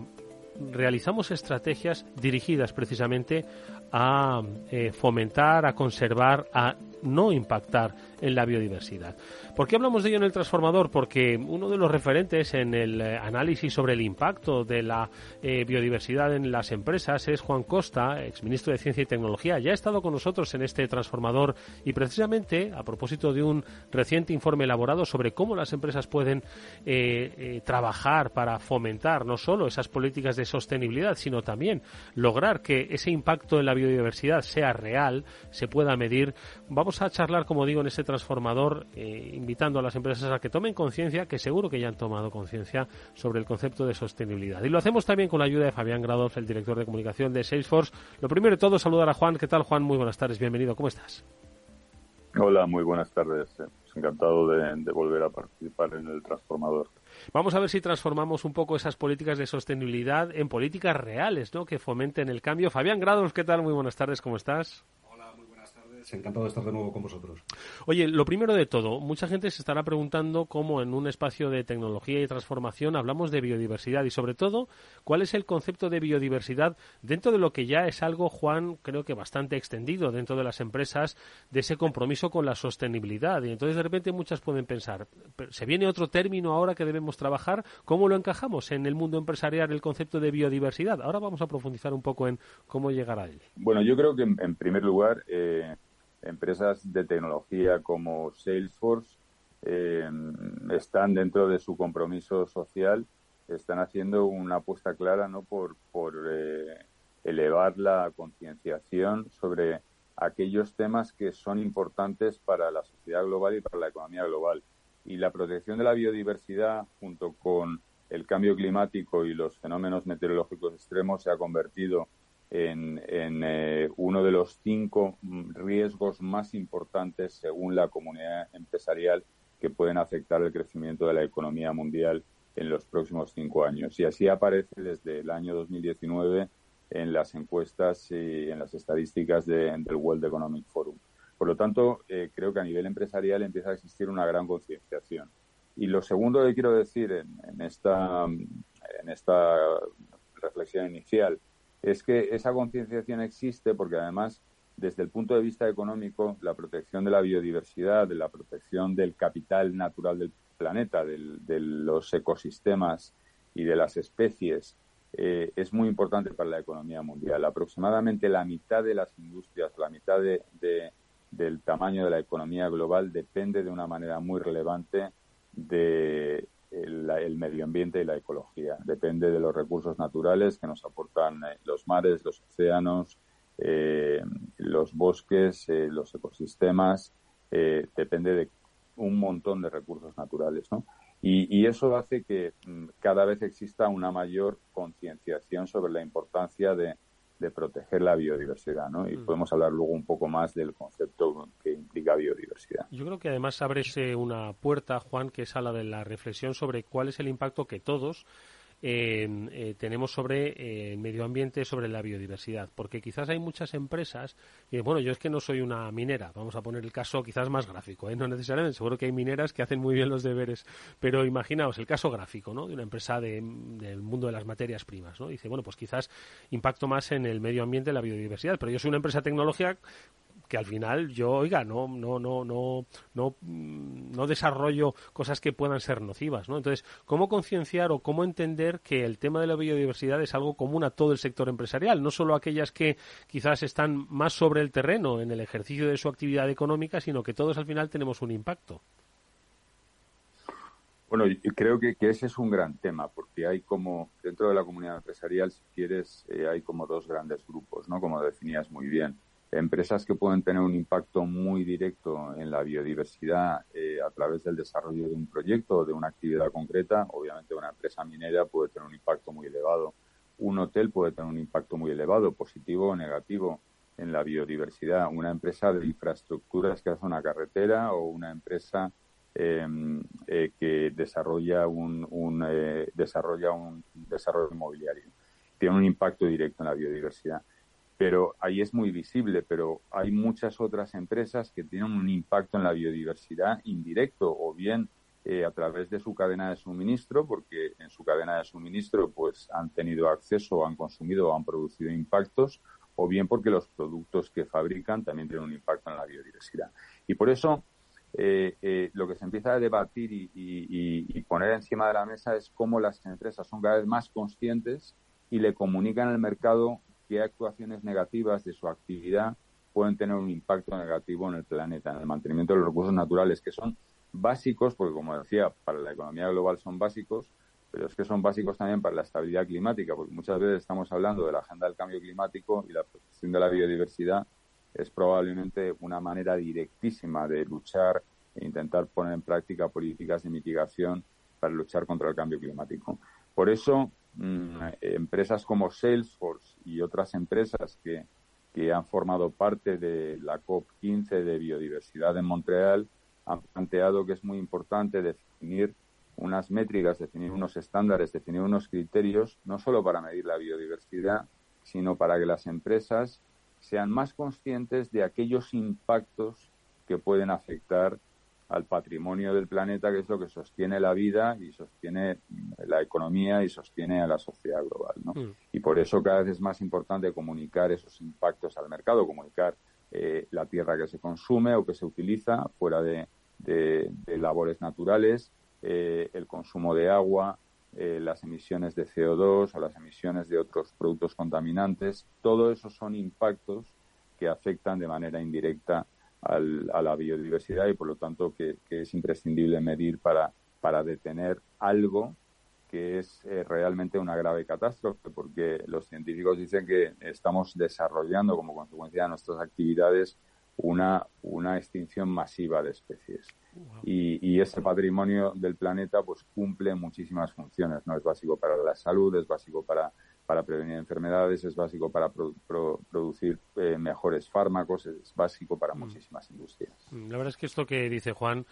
realizamos estrategias dirigidas precisamente a eh, fomentar, a conservar, a no impactar en la biodiversidad. ¿Por qué hablamos de ello en el transformador? Porque uno de los referentes en el eh, análisis sobre el impacto de la eh, biodiversidad en las empresas es Juan Costa, exministro de Ciencia y Tecnología. Ya ha estado con nosotros en este transformador y precisamente a propósito de un reciente informe elaborado sobre cómo las empresas pueden eh, trabajar para fomentar no solo esas políticas de sostenibilidad, sino también lograr que ese impacto en la biodiversidad sea real, se pueda medir. Vamos a charlar, como digo, en este transformador, eh, invitando a las empresas a que tomen conciencia, que seguro que ya han tomado conciencia sobre el concepto de sostenibilidad. Y lo hacemos también con la ayuda de Fabián Gradoff, el director de comunicación de Salesforce. Lo primero de todo, saludar a Juan. ¿Qué tal, Juan? Muy buenas tardes, bienvenido. ¿Cómo estás? Hola, muy buenas tardes. Eh, pues encantado de, de volver a participar en el transformador. Vamos a ver si transformamos un poco esas políticas de sostenibilidad en políticas reales, ¿no? Que fomenten el cambio. Fabián Grados, ¿qué tal? Muy buenas tardes, ¿cómo estás? Encantado de estar de nuevo con vosotros. Oye, lo primero de todo, mucha gente se estará preguntando cómo en un espacio de tecnología y transformación hablamos de biodiversidad y sobre todo, cuál es el concepto de biodiversidad dentro de lo que ya es algo, Juan, creo que bastante extendido dentro de las empresas de ese compromiso con la sostenibilidad. Y entonces de repente muchas pueden pensar, ¿se viene otro término ahora que debemos trabajar? ¿Cómo lo encajamos en el mundo empresarial el concepto de biodiversidad? Ahora vamos a profundizar un poco en cómo llegar a él. Bueno, yo creo que en, primer lugar eh, empresas de tecnología como Salesforce eh, están dentro de su compromiso social, están haciendo una apuesta clara ¿no? por, por eh, elevar la concienciación sobre aquellos temas que son importantes para la sociedad global y para la economía global. Y la protección de la biodiversidad, junto con el cambio climático y los fenómenos meteorológicos extremos, se ha convertido en, eh, uno de los cinco riesgos más importantes según la comunidad empresarial que pueden afectar el crecimiento de la economía mundial en los próximos cinco años. Y así aparece desde el año 2019 en las encuestas y en las estadísticas del World Economic Forum. Por lo tanto, eh, creo que a nivel empresarial empieza a existir una gran concienciación. Y lo segundo que quiero decir en, esta, en esta reflexión inicial es que esa concienciación existe porque además desde el punto de vista económico la protección de la biodiversidad, de la protección del capital natural del planeta, de los ecosistemas y de las especies eh, es muy importante para la economía mundial. Aproximadamente la mitad de las industrias, la mitad del tamaño de la economía global depende de una manera muy relevante de el, medio ambiente y la ecología. Depende de los recursos naturales que nos aportan eh, los mares, los océanos, eh, los bosques, eh, los ecosistemas. depende de un montón de recursos naturales, ¿no? Y, eso hace que mm, cada vez exista una mayor concienciación sobre la importancia de, de proteger la biodiversidad, ¿no? Y mm. podemos hablar luego un poco más del concepto que implica biodiversidad. Yo creo que además abre una puerta, Juan, que es a la de la reflexión sobre cuál es el impacto que todos eh, tenemos sobre eh, el medio ambiente, sobre la biodiversidad, porque quizás hay muchas empresas, y bueno, yo es que no soy una minera, vamos a poner el caso quizás más gráfico, ¿eh? no necesariamente, seguro que hay mineras que hacen muy bien los deberes, pero imaginaos el caso gráfico, ¿no? De una empresa del mundo de las materias primas, ¿no? Dice, bueno, pues quizás impacto más en el medio ambiente, la biodiversidad, pero yo soy una empresa tecnológica que al final yo, oiga, no, no, no, no, no, mm, no desarrollo cosas que puedan ser nocivas, ¿no? Entonces, ¿cómo concienciar o cómo entender que el tema de la biodiversidad es algo común a todo el sector empresarial, no solo aquellas que quizás están más sobre el terreno en el ejercicio de su actividad económica, sino que todos al final tenemos un impacto? Bueno, creo que, ese es un gran tema, porque hay como, dentro de la comunidad empresarial, si quieres, eh, hay como dos grandes grupos, ¿no? Como definías muy bien empresas que pueden tener un impacto muy directo en la biodiversidad eh, a través del desarrollo de un proyecto o de una actividad concreta. Obviamente una empresa minera puede tener un impacto muy elevado. Un hotel puede tener un impacto muy elevado, positivo o negativo, en la biodiversidad. Una empresa de infraestructuras que hace una carretera o una empresa em, eh, que desarrolla un, un eh, desarrolla un desarrollo inmobiliario. Tiene un impacto directo en la biodiversidad pero ahí es muy visible, pero hay muchas otras empresas que tienen un impacto en la biodiversidad indirecto o bien eh, a través de su cadena de suministro, porque en su cadena de suministro pues han tenido acceso, han consumido o han producido impactos, o bien porque los productos que fabrican también tienen un impacto en la biodiversidad. Y por eso eh, eh, lo que se empieza a debatir y, y, poner encima de la mesa es cómo las empresas son cada vez más conscientes y le comunican al mercado qué actuaciones negativas de su actividad pueden tener un impacto negativo en el planeta, en el mantenimiento de los recursos naturales, que son básicos, porque como decía, para la economía global son básicos, pero es que son básicos también para la estabilidad climática, porque muchas veces estamos hablando de la agenda del cambio climático y la protección de la biodiversidad es probablemente una manera directísima de luchar e intentar poner en práctica políticas de mitigación para luchar contra el cambio climático. Por eso, Mm, empresas como Salesforce y otras empresas que, que han formado parte de la COP15 de biodiversidad en Montreal han planteado que es muy importante definir unas métricas, definir unos estándares, definir unos criterios, no solo para medir la biodiversidad, sino para que las empresas sean más conscientes de aquellos impactos que pueden afectar al patrimonio del planeta, que es lo que sostiene la vida y sostiene la economía y sostiene a la sociedad global. ¿no? Mm. Y por eso cada vez es más importante comunicar esos impactos al mercado, comunicar eh, la tierra que se consume o que se utiliza fuera de, labores naturales, eh, el consumo de agua, eh, las emisiones de CO2 o las emisiones de otros productos contaminantes. Todo eso son impactos que afectan de manera indirecta a la biodiversidad y por lo tanto que, es imprescindible medir para, para detener algo que es eh, realmente una grave catástrofe, porque los científicos dicen que estamos desarrollando como consecuencia de nuestras actividades una, una extinción masiva de especies. Y, y ese patrimonio del planeta pues cumple muchísimas funciones, ¿no? Es básico para la salud, es básico para para prevenir enfermedades, es básico para producir eh, mejores fármacos, es básico para mm. muchísimas industrias. Mm, la verdad es que esto que dice Juan,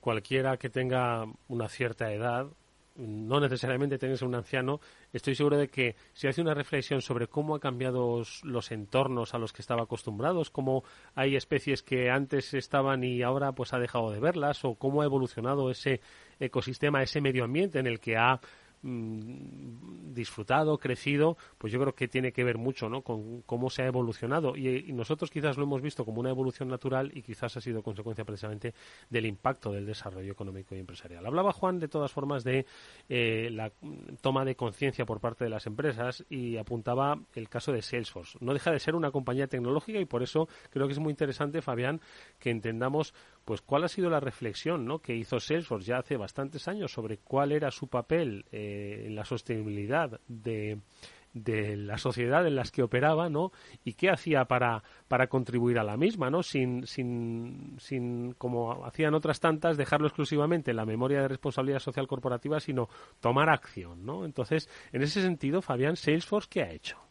cualquiera que tenga una cierta edad, no necesariamente tiene que ser un anciano, estoy seguro de que si hace una reflexión sobre cómo han cambiado los entornos a los que estaba acostumbrados, cómo hay especies que antes estaban y ahora pues ha dejado de verlas, o cómo ha evolucionado ese ecosistema, ese medio ambiente en el que ha Mm, disfrutado, crecido, pues yo creo que tiene que ver mucho ¿no? con cómo se ha evolucionado. Y, nosotros quizás lo hemos visto como una evolución natural y quizás ha sido consecuencia precisamente del impacto del desarrollo económico y empresarial. Hablaba Juan de todas formas de eh, la toma de conciencia por parte de las empresas y apuntaba el caso de Salesforce. No deja de ser una compañía tecnológica y por eso creo que es muy interesante, Fabián, que entendamos pues cuál ha sido la reflexión ¿no? que hizo Salesforce ya hace bastantes años sobre cuál era su papel eh, en la sostenibilidad de, de la sociedad en las que operaba, ¿no? Y qué hacía para, para contribuir a la misma, ¿no? Sin, sin, sin, como hacían otras tantas, dejarlo exclusivamente en la memoria de responsabilidad social corporativa, sino tomar acción, ¿no? Entonces, en ese sentido, Fabián, Salesforce, ¿qué ha hecho?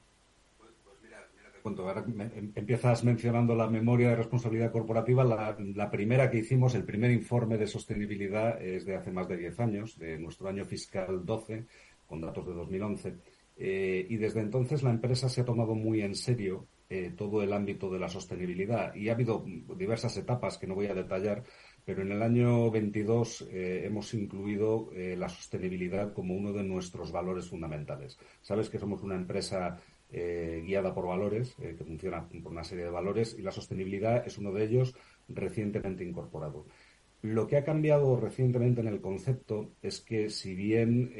Em, empiezas mencionando la memoria de responsabilidad corporativa. La, primera que hicimos, el primer informe de sostenibilidad, es de hace más de 10 años, de nuestro año fiscal 12, con datos de 2011. Eh, y desde entonces la empresa se ha tomado muy en serio eh, todo el ámbito de la sostenibilidad y ha habido diversas etapas que no voy a detallar, pero en el año 22 eh, hemos incluido la sostenibilidad como uno de nuestros valores fundamentales. Sabes que somos una empresa guiada por valores, que funciona por una serie de valores, y la sostenibilidad es uno de ellos recientemente incorporado. Lo que ha cambiado recientemente en el concepto es que si bien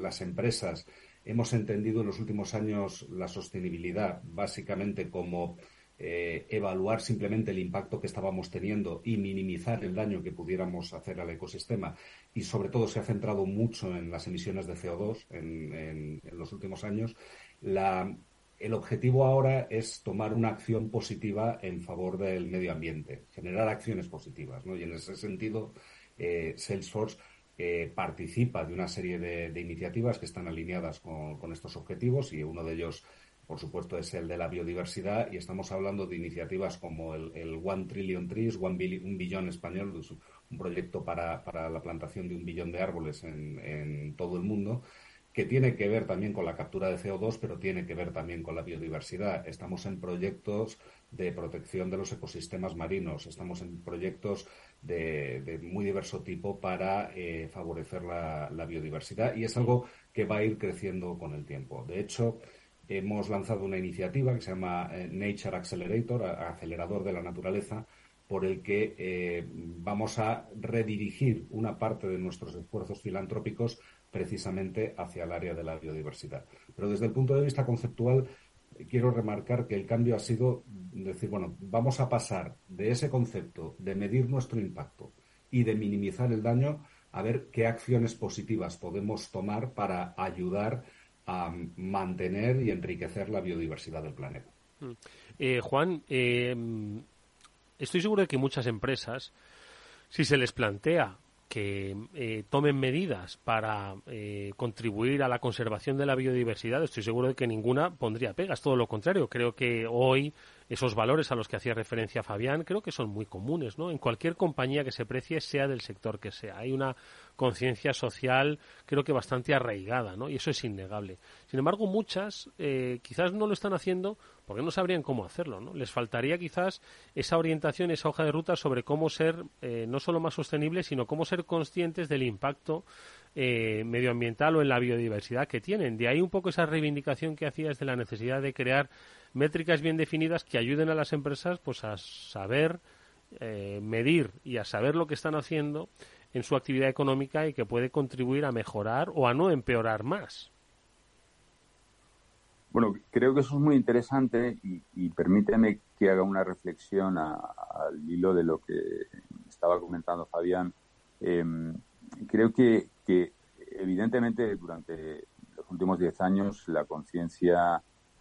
las empresas hemos entendido en los últimos años la sostenibilidad básicamente como eh, evaluar simplemente el impacto que estábamos teniendo y minimizar el daño que pudiéramos hacer al ecosistema. Y sobre todo se ha centrado mucho en las emisiones de CO2 en, los últimos años. El objetivo ahora es tomar una acción positiva en favor del medio ambiente, generar acciones positivas. Y en ese sentido, eh, Salesforce participa de una serie de, iniciativas que están alineadas con, estos objetivos y uno de ellos, por supuesto, es el de la biodiversidad y estamos hablando de iniciativas como el, One Trillion Trees, un billón español, un proyecto para, la plantación de un billón de árboles en, todo el mundo que tiene que ver también con la captura de CO2, pero tiene que ver también con la biodiversidad. Estamos en proyectos de protección de los ecosistemas marinos, estamos en proyectos de, muy diverso tipo para eh, favorecer la, biodiversidad y es algo que va a ir creciendo con el tiempo. De hecho, hemos lanzado una iniciativa que se llama eh, Nature Accelerator, acelerador de la naturaleza, por el que eh, vamos a redirigir una parte de nuestros esfuerzos filantrópicos precisamente hacia el área de la biodiversidad. Pero desde el punto de vista conceptual, quiero remarcar que el cambio ha sido decir, bueno, vamos a pasar de ese concepto de medir nuestro impacto y de minimizar el daño a ver qué acciones positivas podemos tomar para ayudar a mantener y enriquecer la biodiversidad del planeta. Mm. Eh, Juan, eh, estoy seguro de que muchas empresas, si se les plantea que eh, tomen medidas para eh, contribuir a la conservación de la biodiversidad, estoy seguro de que ninguna pondría pegas. Todo lo contrario, creo que hoy esos valores a los que hacía referencia Fabián creo que son muy comunes, ¿no? En cualquier compañía que se precie, sea del sector que sea. Hay una conciencia social creo que bastante arraigada, ¿no? Y eso es innegable. Sin embargo, muchas eh, quizás no lo están haciendo porque no sabrían cómo hacerlo, ¿no? Les faltaría quizás esa orientación, esa hoja de ruta sobre cómo ser eh, no solo más sostenibles, sino cómo ser conscientes del impacto eh, medioambiental o en la biodiversidad que tienen. De ahí un poco esa reivindicación que hacías de la necesidad de crear métricas bien definidas que ayuden a las empresas pues a saber eh, medir y a saber lo que están haciendo en su actividad económica y que puede contribuir a mejorar o a no empeorar más. Bueno, creo que eso es muy interesante y, permíteme que haga una reflexión al hilo de lo que estaba comentando Fabián. Em, creo que, evidentemente durante los últimos diez años la conciencia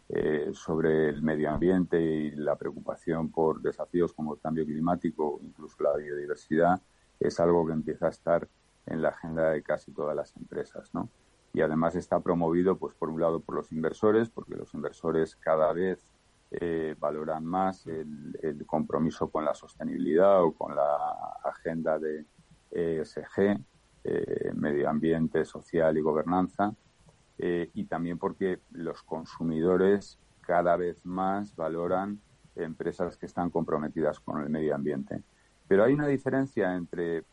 eh, sobre el medio ambiente y la preocupación por desafíos como el cambio climático, incluso la biodiversidad, es algo que empieza a estar en la agenda de casi todas las empresas, ¿no? y además está promovido, pues por un lado, por los inversores, porque los inversores cada vez eh, valoran más el, compromiso con la sostenibilidad o con la agenda de ESG, eh, medio ambiente, social y gobernanza, eh, y también porque los consumidores cada vez más valoran empresas que están comprometidas con el medio ambiente. Pero hay una diferencia entre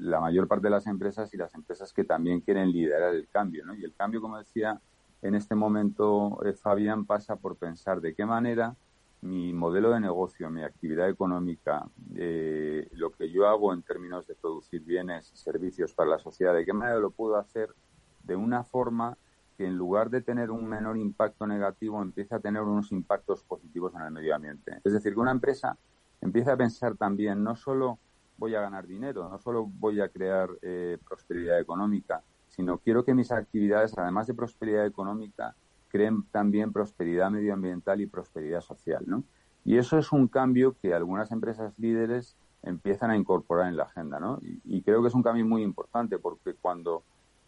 la mayor parte de las empresas y las empresas que también quieren liderar el cambio. ¿no? Y el cambio, como decía en este momento eh, Fabián, pasa por pensar de qué manera mi modelo de negocio, mi actividad económica, eh, lo que yo hago en términos de producir bienes y servicios para la sociedad, de qué manera lo puedo hacer de una forma que en lugar de tener un menor impacto negativo, empiece a tener unos impactos positivos en el medio ambiente. Es decir, que una empresa empiece a pensar también no solo voy a ganar dinero, no solo voy a crear eh, prosperidad económica, sino quiero que mis actividades, además de prosperidad económica, creen también prosperidad medioambiental y prosperidad social, ¿no? Y eso es un cambio que algunas empresas líderes empiezan a incorporar en la agenda, ¿no? Y, creo que es un cambio muy importante porque cuando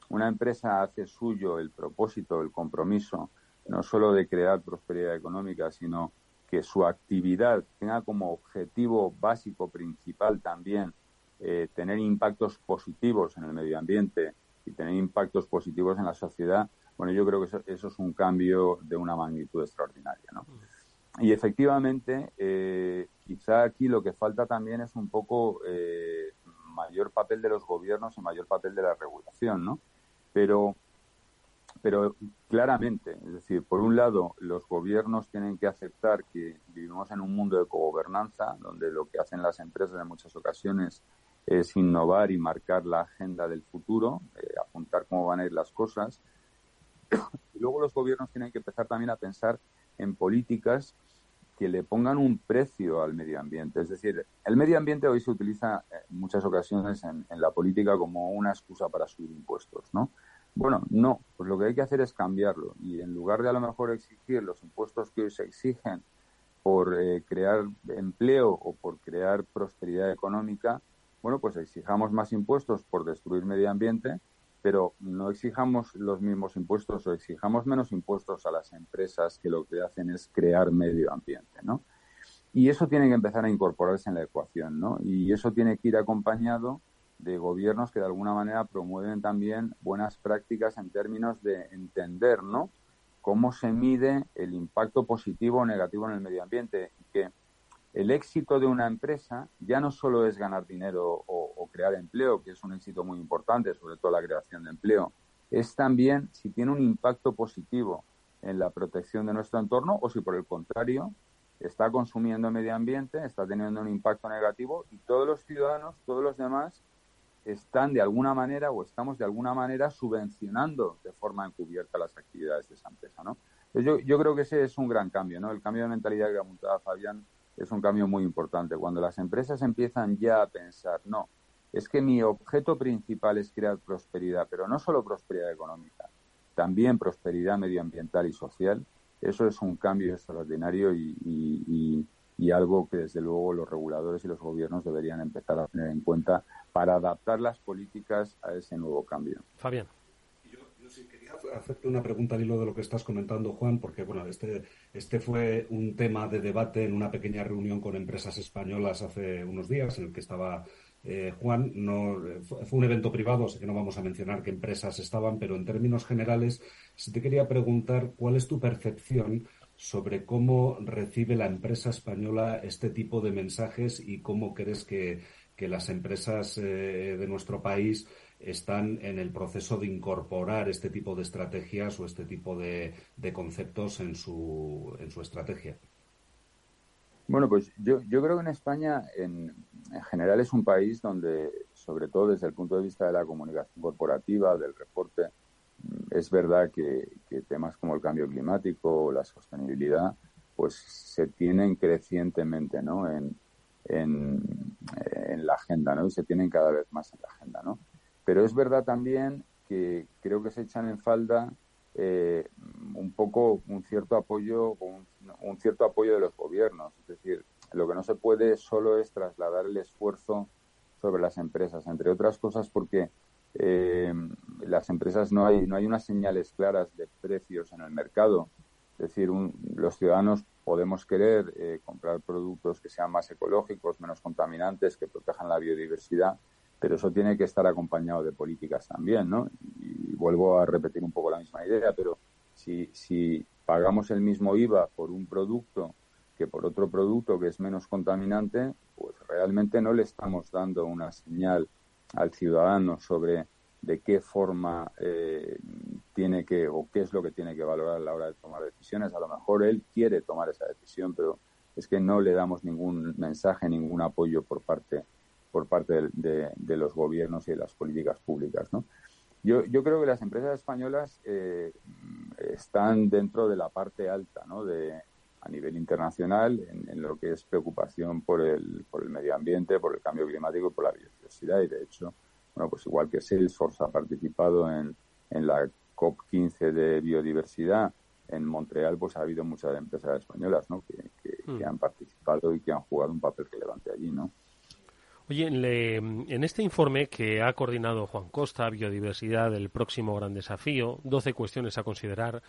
una empresa hace suyo el propósito, el compromiso, no solo de crear prosperidad económica, sino que su actividad tenga como objetivo básico principal también eh, tener impactos positivos en el medio ambiente y tener impactos positivos en la sociedad, bueno, yo creo que eso, eso es un cambio de una magnitud extraordinaria, ¿no? Y efectivamente, eh, quizá aquí lo que falta también es un poco eh, mayor papel de los gobiernos y mayor papel de la regulación, ¿no? Pero, pero claramente, es decir, por un lado, los gobiernos tienen que aceptar que vivimos en un mundo de cogobernanza, donde lo que hacen las empresas en muchas ocasiones es innovar y marcar la agenda del futuro, eh, apuntar cómo van a ir las cosas. Y luego los gobiernos tienen que empezar también a pensar en políticas que le pongan un precio al medio ambiente. Es decir, el medio ambiente hoy se utiliza en muchas ocasiones en, la política como una excusa para subir impuestos, ¿no? Bueno, no, pues lo que hay que hacer es cambiarlo y en lugar de a lo mejor exigir los impuestos que hoy se exigen por eh, crear empleo o por crear prosperidad económica, bueno, pues exijamos más impuestos por destruir medio ambiente pero no exijamos los mismos impuestos o exijamos menos impuestos a las empresas que lo que hacen es crear medio ambiente, ¿no? Y eso tiene que empezar a incorporarse en la ecuación, ¿no? Y eso tiene que ir acompañado de gobiernos que de alguna manera promueven también buenas prácticas en términos de entender, ¿no? Cómo se mide el impacto positivo o negativo en el medio ambiente que el éxito de una empresa ya no solo es ganar dinero o, crear empleo, que es un éxito muy importante, sobre todo la creación de empleo, es también si tiene un impacto positivo en la protección de nuestro entorno o si por el contrario está consumiendo medio ambiente, está teniendo un impacto negativo y todos los ciudadanos, todos los demás están de alguna manera o estamos de alguna manera subvencionando de forma encubierta las actividades de esa empresa, ¿no? Yo, yo creo que ese es un gran cambio, ¿no? El cambio de mentalidad que apuntaba Fabián es un cambio muy importante. Cuando las empresas empiezan ya a pensar, no, es que mi objeto principal es crear prosperidad, pero no solo prosperidad económica, también prosperidad medioambiental y social, eso es un cambio extraordinario y, algo que desde luego los reguladores y los gobiernos deberían empezar a tener en cuenta para adaptar las políticas a ese nuevo cambio. Fabián hacerte una pregunta al hilo de lo que estás comentando, Juan, porque bueno, este, este fue un tema de debate en una pequeña reunión con empresas españolas hace unos días, en el que estaba eh, Juan. No, fue un evento privado, sé que no vamos a mencionar qué empresas estaban, pero en términos generales, si te quería preguntar cuál es tu percepción sobre cómo recibe la empresa española este tipo de mensajes y cómo crees que, las empresas eh, de nuestro país están en el proceso de incorporar este tipo de estrategias o este tipo de, conceptos en su, en su estrategia? Bueno, pues yo, creo que en España en, general es un país donde, sobre todo desde el punto de vista de la comunicación corporativa, del reporte, es verdad que, temas como el cambio climático o la sostenibilidad, pues se tienen crecientemente, ¿no? En, en, en la agenda, ¿no? Y se tienen cada vez más en la agenda, ¿no? Pero es verdad también que creo que se echan en falta eh, un poco un cierto apoyo, un, cierto apoyo de los gobiernos. Es decir, lo que no se puede solo es trasladar el esfuerzo sobre las empresas, entre otras cosas porque eh, las empresas no hay no hay unas señales claras de precios en el mercado. Es decir, los ciudadanos podemos querer eh, comprar productos que sean más ecológicos, menos contaminantes, que protejan la biodiversidad, pero eso tiene que estar acompañado de políticas también, ¿no? Y vuelvo a repetir un poco la misma idea, pero si, si pagamos el mismo IVA por un producto que por otro producto que es menos contaminante, pues realmente no le estamos dando una señal al ciudadano sobre de qué forma eh, tiene que o qué es lo que tiene que valorar a la hora de tomar decisiones. A lo mejor él quiere tomar esa decisión, pero es que no le damos ningún mensaje, ningún apoyo por parte por parte de, los gobiernos y de las políticas públicas. ¿no? Yo, yo creo que las empresas españolas eh, están dentro de la parte alta ¿no? de, a nivel internacional en, lo que es preocupación por el, por el medio ambiente, por el cambio climático y por la biodiversidad. Y de hecho, bueno, pues igual que Salesforce ha participado en, en la COP15 de biodiversidad en Montreal, pues ha habido muchas empresas españolas ¿no? que, que hmm. han participado y que han jugado un papel relevante allí. ¿no? Oye, en este informe que ha coordinado Juan Costa, Biodiversidad, del próximo gran desafío, 12 cuestiones a considerar,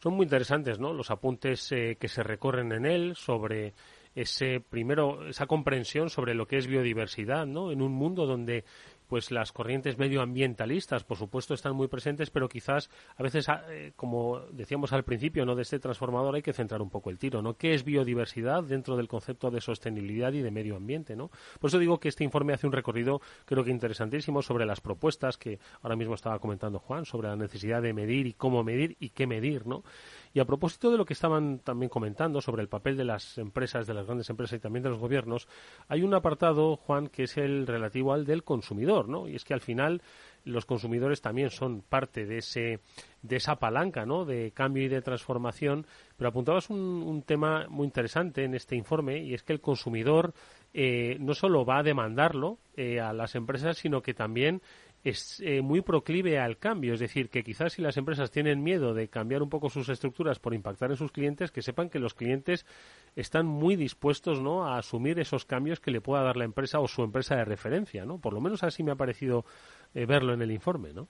son muy interesantes, ¿no? Los apuntes eh, que se recorren en él sobre ese primero esa comprensión sobre lo que es biodiversidad, ¿no? En un mundo donde pues las corrientes medioambientalistas, por supuesto, están muy presentes, pero quizás a veces, ah, eh, como decíamos al principio, no de este transformador hay que centrar un poco el tiro, ¿no? ¿Qué es biodiversidad dentro del concepto de sostenibilidad y de medio ambiente, ¿no? Por eso digo que este informe hace un recorrido, creo que interesantísimo, sobre las propuestas que ahora mismo estaba comentando Juan, sobre la necesidad de medir y cómo medir y qué medir, ¿no? Y a propósito de lo que estaban también comentando sobre el papel de las empresas, de las grandes empresas y también de los gobiernos, hay un apartado, Juan, que es el relativo al del consumidor, ¿no? Y es que al final los consumidores también son parte de ese de esa palanca ¿no? de cambio y de transformación pero apuntabas un, tema muy interesante en este informe y es que el consumidor eh, no solo va a demandarlo eh, a las empresas sino que también es eh, muy proclive al cambio, es decir, que quizás si las empresas tienen miedo de cambiar un poco sus estructuras por impactar en sus clientes, que sepan que los clientes están muy dispuestos ¿no? a asumir esos cambios que le pueda dar la empresa o su empresa de referencia, ¿no? Por lo menos así me ha parecido eh, verlo en el informe, ¿no?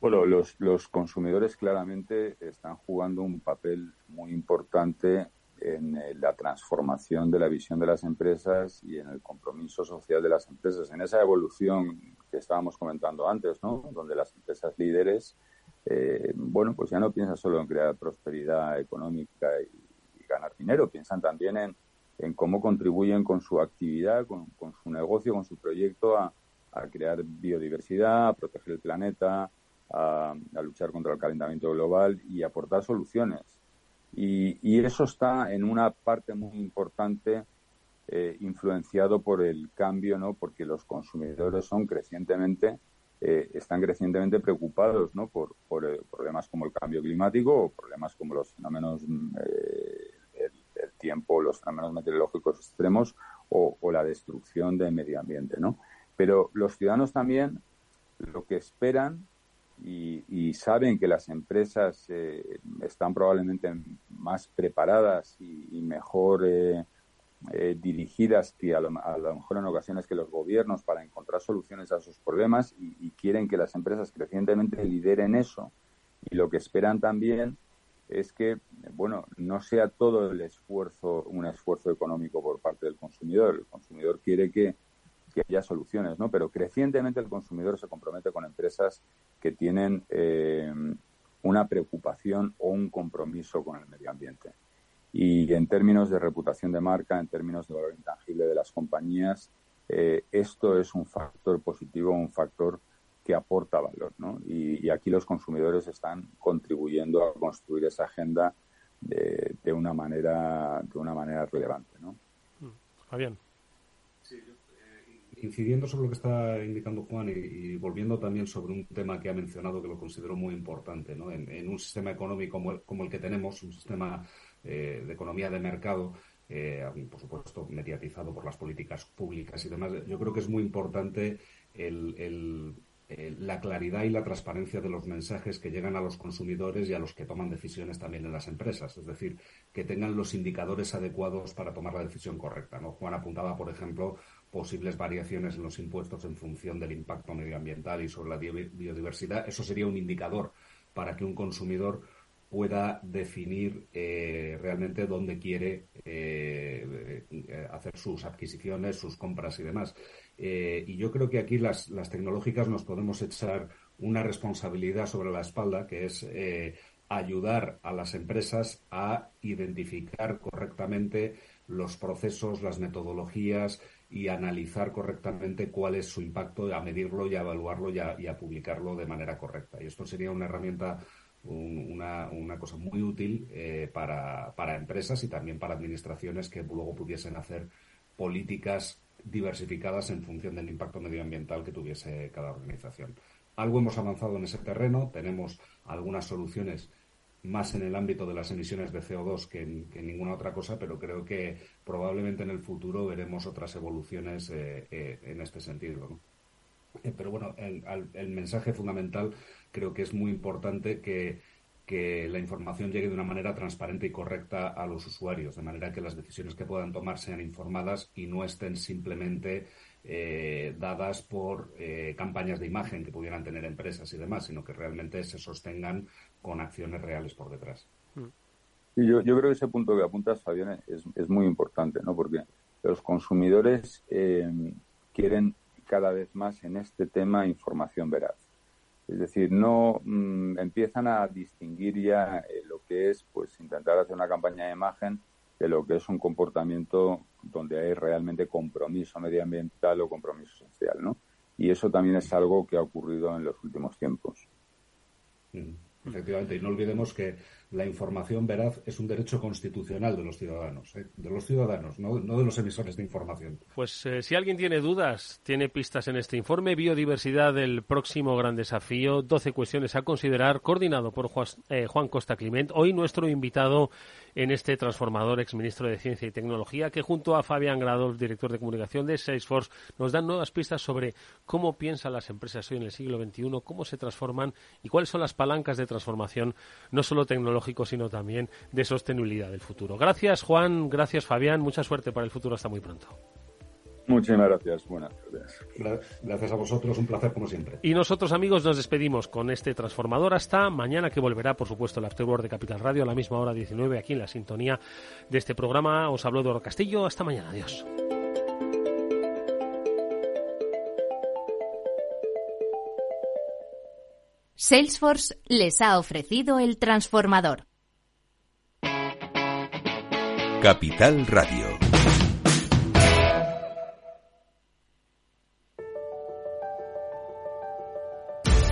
Bueno, los, los consumidores claramente están jugando un papel muy importante en eh, la transformación de la visión de las empresas y en el compromiso social de las empresas, en esa evolución que estábamos comentando antes, ¿no? Donde las empresas líderes, eh, bueno, pues ya no piensan solo en crear prosperidad económica y, ganar dinero, piensan también en, en, cómo contribuyen con su actividad, con, su negocio, con su proyecto a, crear biodiversidad, a proteger el planeta, a, a luchar contra el calentamiento global y aportar soluciones y, eso está en una parte muy importante eh, influenciado por el cambio, ¿no? Porque los consumidores son crecientemente, eh, están crecientemente preocupados, ¿no? Por, por eh, problemas como el cambio climático o problemas como los fenómenos del tiempo, los fenómenos meteorológicos extremos o, o, la destrucción del medio ambiente, ¿no? Pero los ciudadanos también lo que esperan y, saben que las empresas eh, están probablemente más preparadas y, mejor eh, eh, dirigidas que a lo, mejor en ocasiones que los gobiernos para encontrar soluciones a sus problemas y, quieren que las empresas crecientemente lideren eso. Y lo que esperan también es que, bueno, no sea todo el esfuerzo un esfuerzo económico por parte del consumidor. El consumidor quiere que que haya soluciones, ¿no? Pero crecientemente el consumidor se compromete con empresas que tienen eh, una preocupación o un compromiso con el medio ambiente. Y en términos de reputación de marca, en términos de valor intangible de las compañías, eh, esto es un factor positivo, un factor que aporta valor, ¿no? Y, aquí los consumidores están contribuyendo a construir esa agenda de, de una manera de una manera relevante, ¿no? Fabián incidiendo sobre lo que está indicando Juan y, volviendo también sobre un tema que ha mencionado que lo considero muy importante, ¿no? en, un sistema económico como el, que tenemos, un sistema eh, de economía de mercado, eh, por supuesto mediatizado por las políticas públicas y demás, yo creo que es muy importante la claridad y la transparencia de los mensajes que llegan a los consumidores y a los que toman decisiones también en las empresas. Es decir, que tengan los indicadores adecuados para tomar la decisión correcta. Juan apuntaba, por ejemplo, posibles variaciones en los impuestos en función del impacto medioambiental y sobre la biodiversidad. Eso sería un indicador para que un consumidor pueda definir eh, realmente dónde quiere eh, eh, hacer sus adquisiciones, sus compras y demás. y yo creo que aquí las, las, tecnológicas nos podemos echar una responsabilidad sobre la espalda, que es ayudar a las empresas a identificar correctamente los procesos, las metodologías, y analizar correctamente cuál es su impacto, a medirlo y a evaluarlo y a, publicarlo de manera correcta. Y esto sería una herramienta, una, una cosa muy útil eh, para, para empresas y también para administraciones que luego pudiesen hacer políticas diversificadas en función del impacto medioambiental que tuviese cada organización. Algo hemos avanzado en ese terreno, tenemos algunas soluciones más en el ámbito de las emisiones de CO2 que en, ninguna otra cosa, pero creo que probablemente en el futuro veremos otras evoluciones eh, eh, en este sentido. Eh, pero bueno, el, mensaje fundamental creo que es muy importante que, que la información llegue de una manera transparente y correcta a los usuarios, de manera que las decisiones que puedan tomar sean informadas y no estén simplemente dadas por campañas de imagen que pudieran tener empresas y demás, sino que realmente se sostengan con acciones reales por detrás. Y yo, yo creo que ese punto que apuntas, Fabián, es, es muy importante, ¿no? Porque los consumidores eh, quieren cada vez más en este tema información veraz. Es decir, no mm, empiezan a distinguir ya eh, lo que es pues intentar hacer una campaña de imagen de lo que es un comportamiento donde hay realmente compromiso medioambiental o compromiso social, ¿no? Y eso también es algo que ha ocurrido en los últimos tiempos. Mm, efectivamente, y no olvidemos que la información veraz es un derecho constitucional de los ciudadanos, ¿eh? de los ciudadanos, no, de los emisores de información. Pues eh, si alguien tiene dudas, tiene pistas en este informe, Biodiversidad del próximo gran desafío, 12 cuestiones a considerar, coordinado por Juan, eh, Juan Costa Climent, hoy nuestro invitado en este transformador exministro de Ciencia y Tecnología, que junto a Fabián Grado, director de comunicación de Salesforce, nos dan nuevas pistas sobre cómo piensan las empresas hoy en el siglo XXI, cómo se transforman y cuáles son las palancas de transformación, no solo tecnológico, sino también de sostenibilidad del futuro. Gracias, Juan. Gracias, Fabián. Mucha suerte para el futuro. Hasta muy pronto. Muchísimas gracias. Buenas tardes. Gracias a vosotros. Un placer como siempre. Y nosotros, amigos, nos despedimos con este transformador hasta mañana que volverá, por supuesto, el Afterword de Capital Radio a la misma hora 19 aquí en la sintonía de este programa. Os habló Eduardo Castillo. Hasta mañana. Adiós. Salesforce les ha ofrecido el transformador. Capital Radio.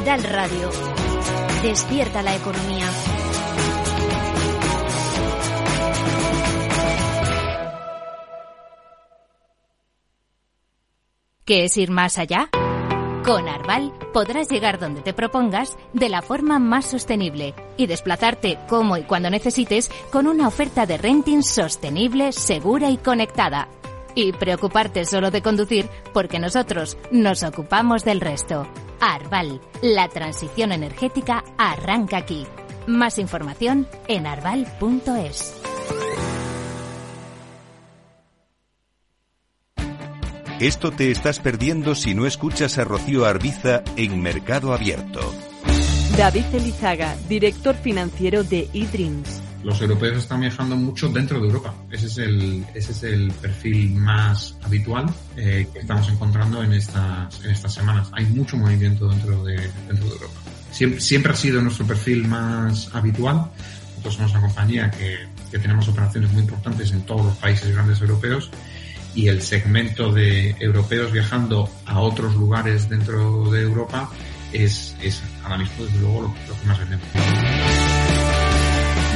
Capital Radio. Despierta la economía. ¿Qué es ir más allá? Con Arval podrás llegar donde te propongas de la forma más sostenible y desplazarte como y cuando necesites con una oferta de renting sostenible, segura y conectada. Y preocuparte solo de conducir porque nosotros nos ocupamos del resto. Arval, la transición energética arranca aquí. Más información en arval.es. Esto te estás perdiendo si no escuchas a Rocío Arbiza en Mercado Abierto. David Elizaga, director financiero de eDreams. Los europeos están viajando mucho dentro de Europa. Ese es el, ese es el perfil más habitual eh, que estamos encontrando en estas, en estas semanas. Hay mucho movimiento dentro de, dentro de Europa. Siempre, siempre ha sido nuestro perfil más habitual. Nosotros somos una compañía que, que tenemos operaciones muy importantes en todos los países grandes europeos y el segmento de europeos viajando a otros lugares dentro de Europa es, es ahora mismo desde luego lo, lo que más vendemos.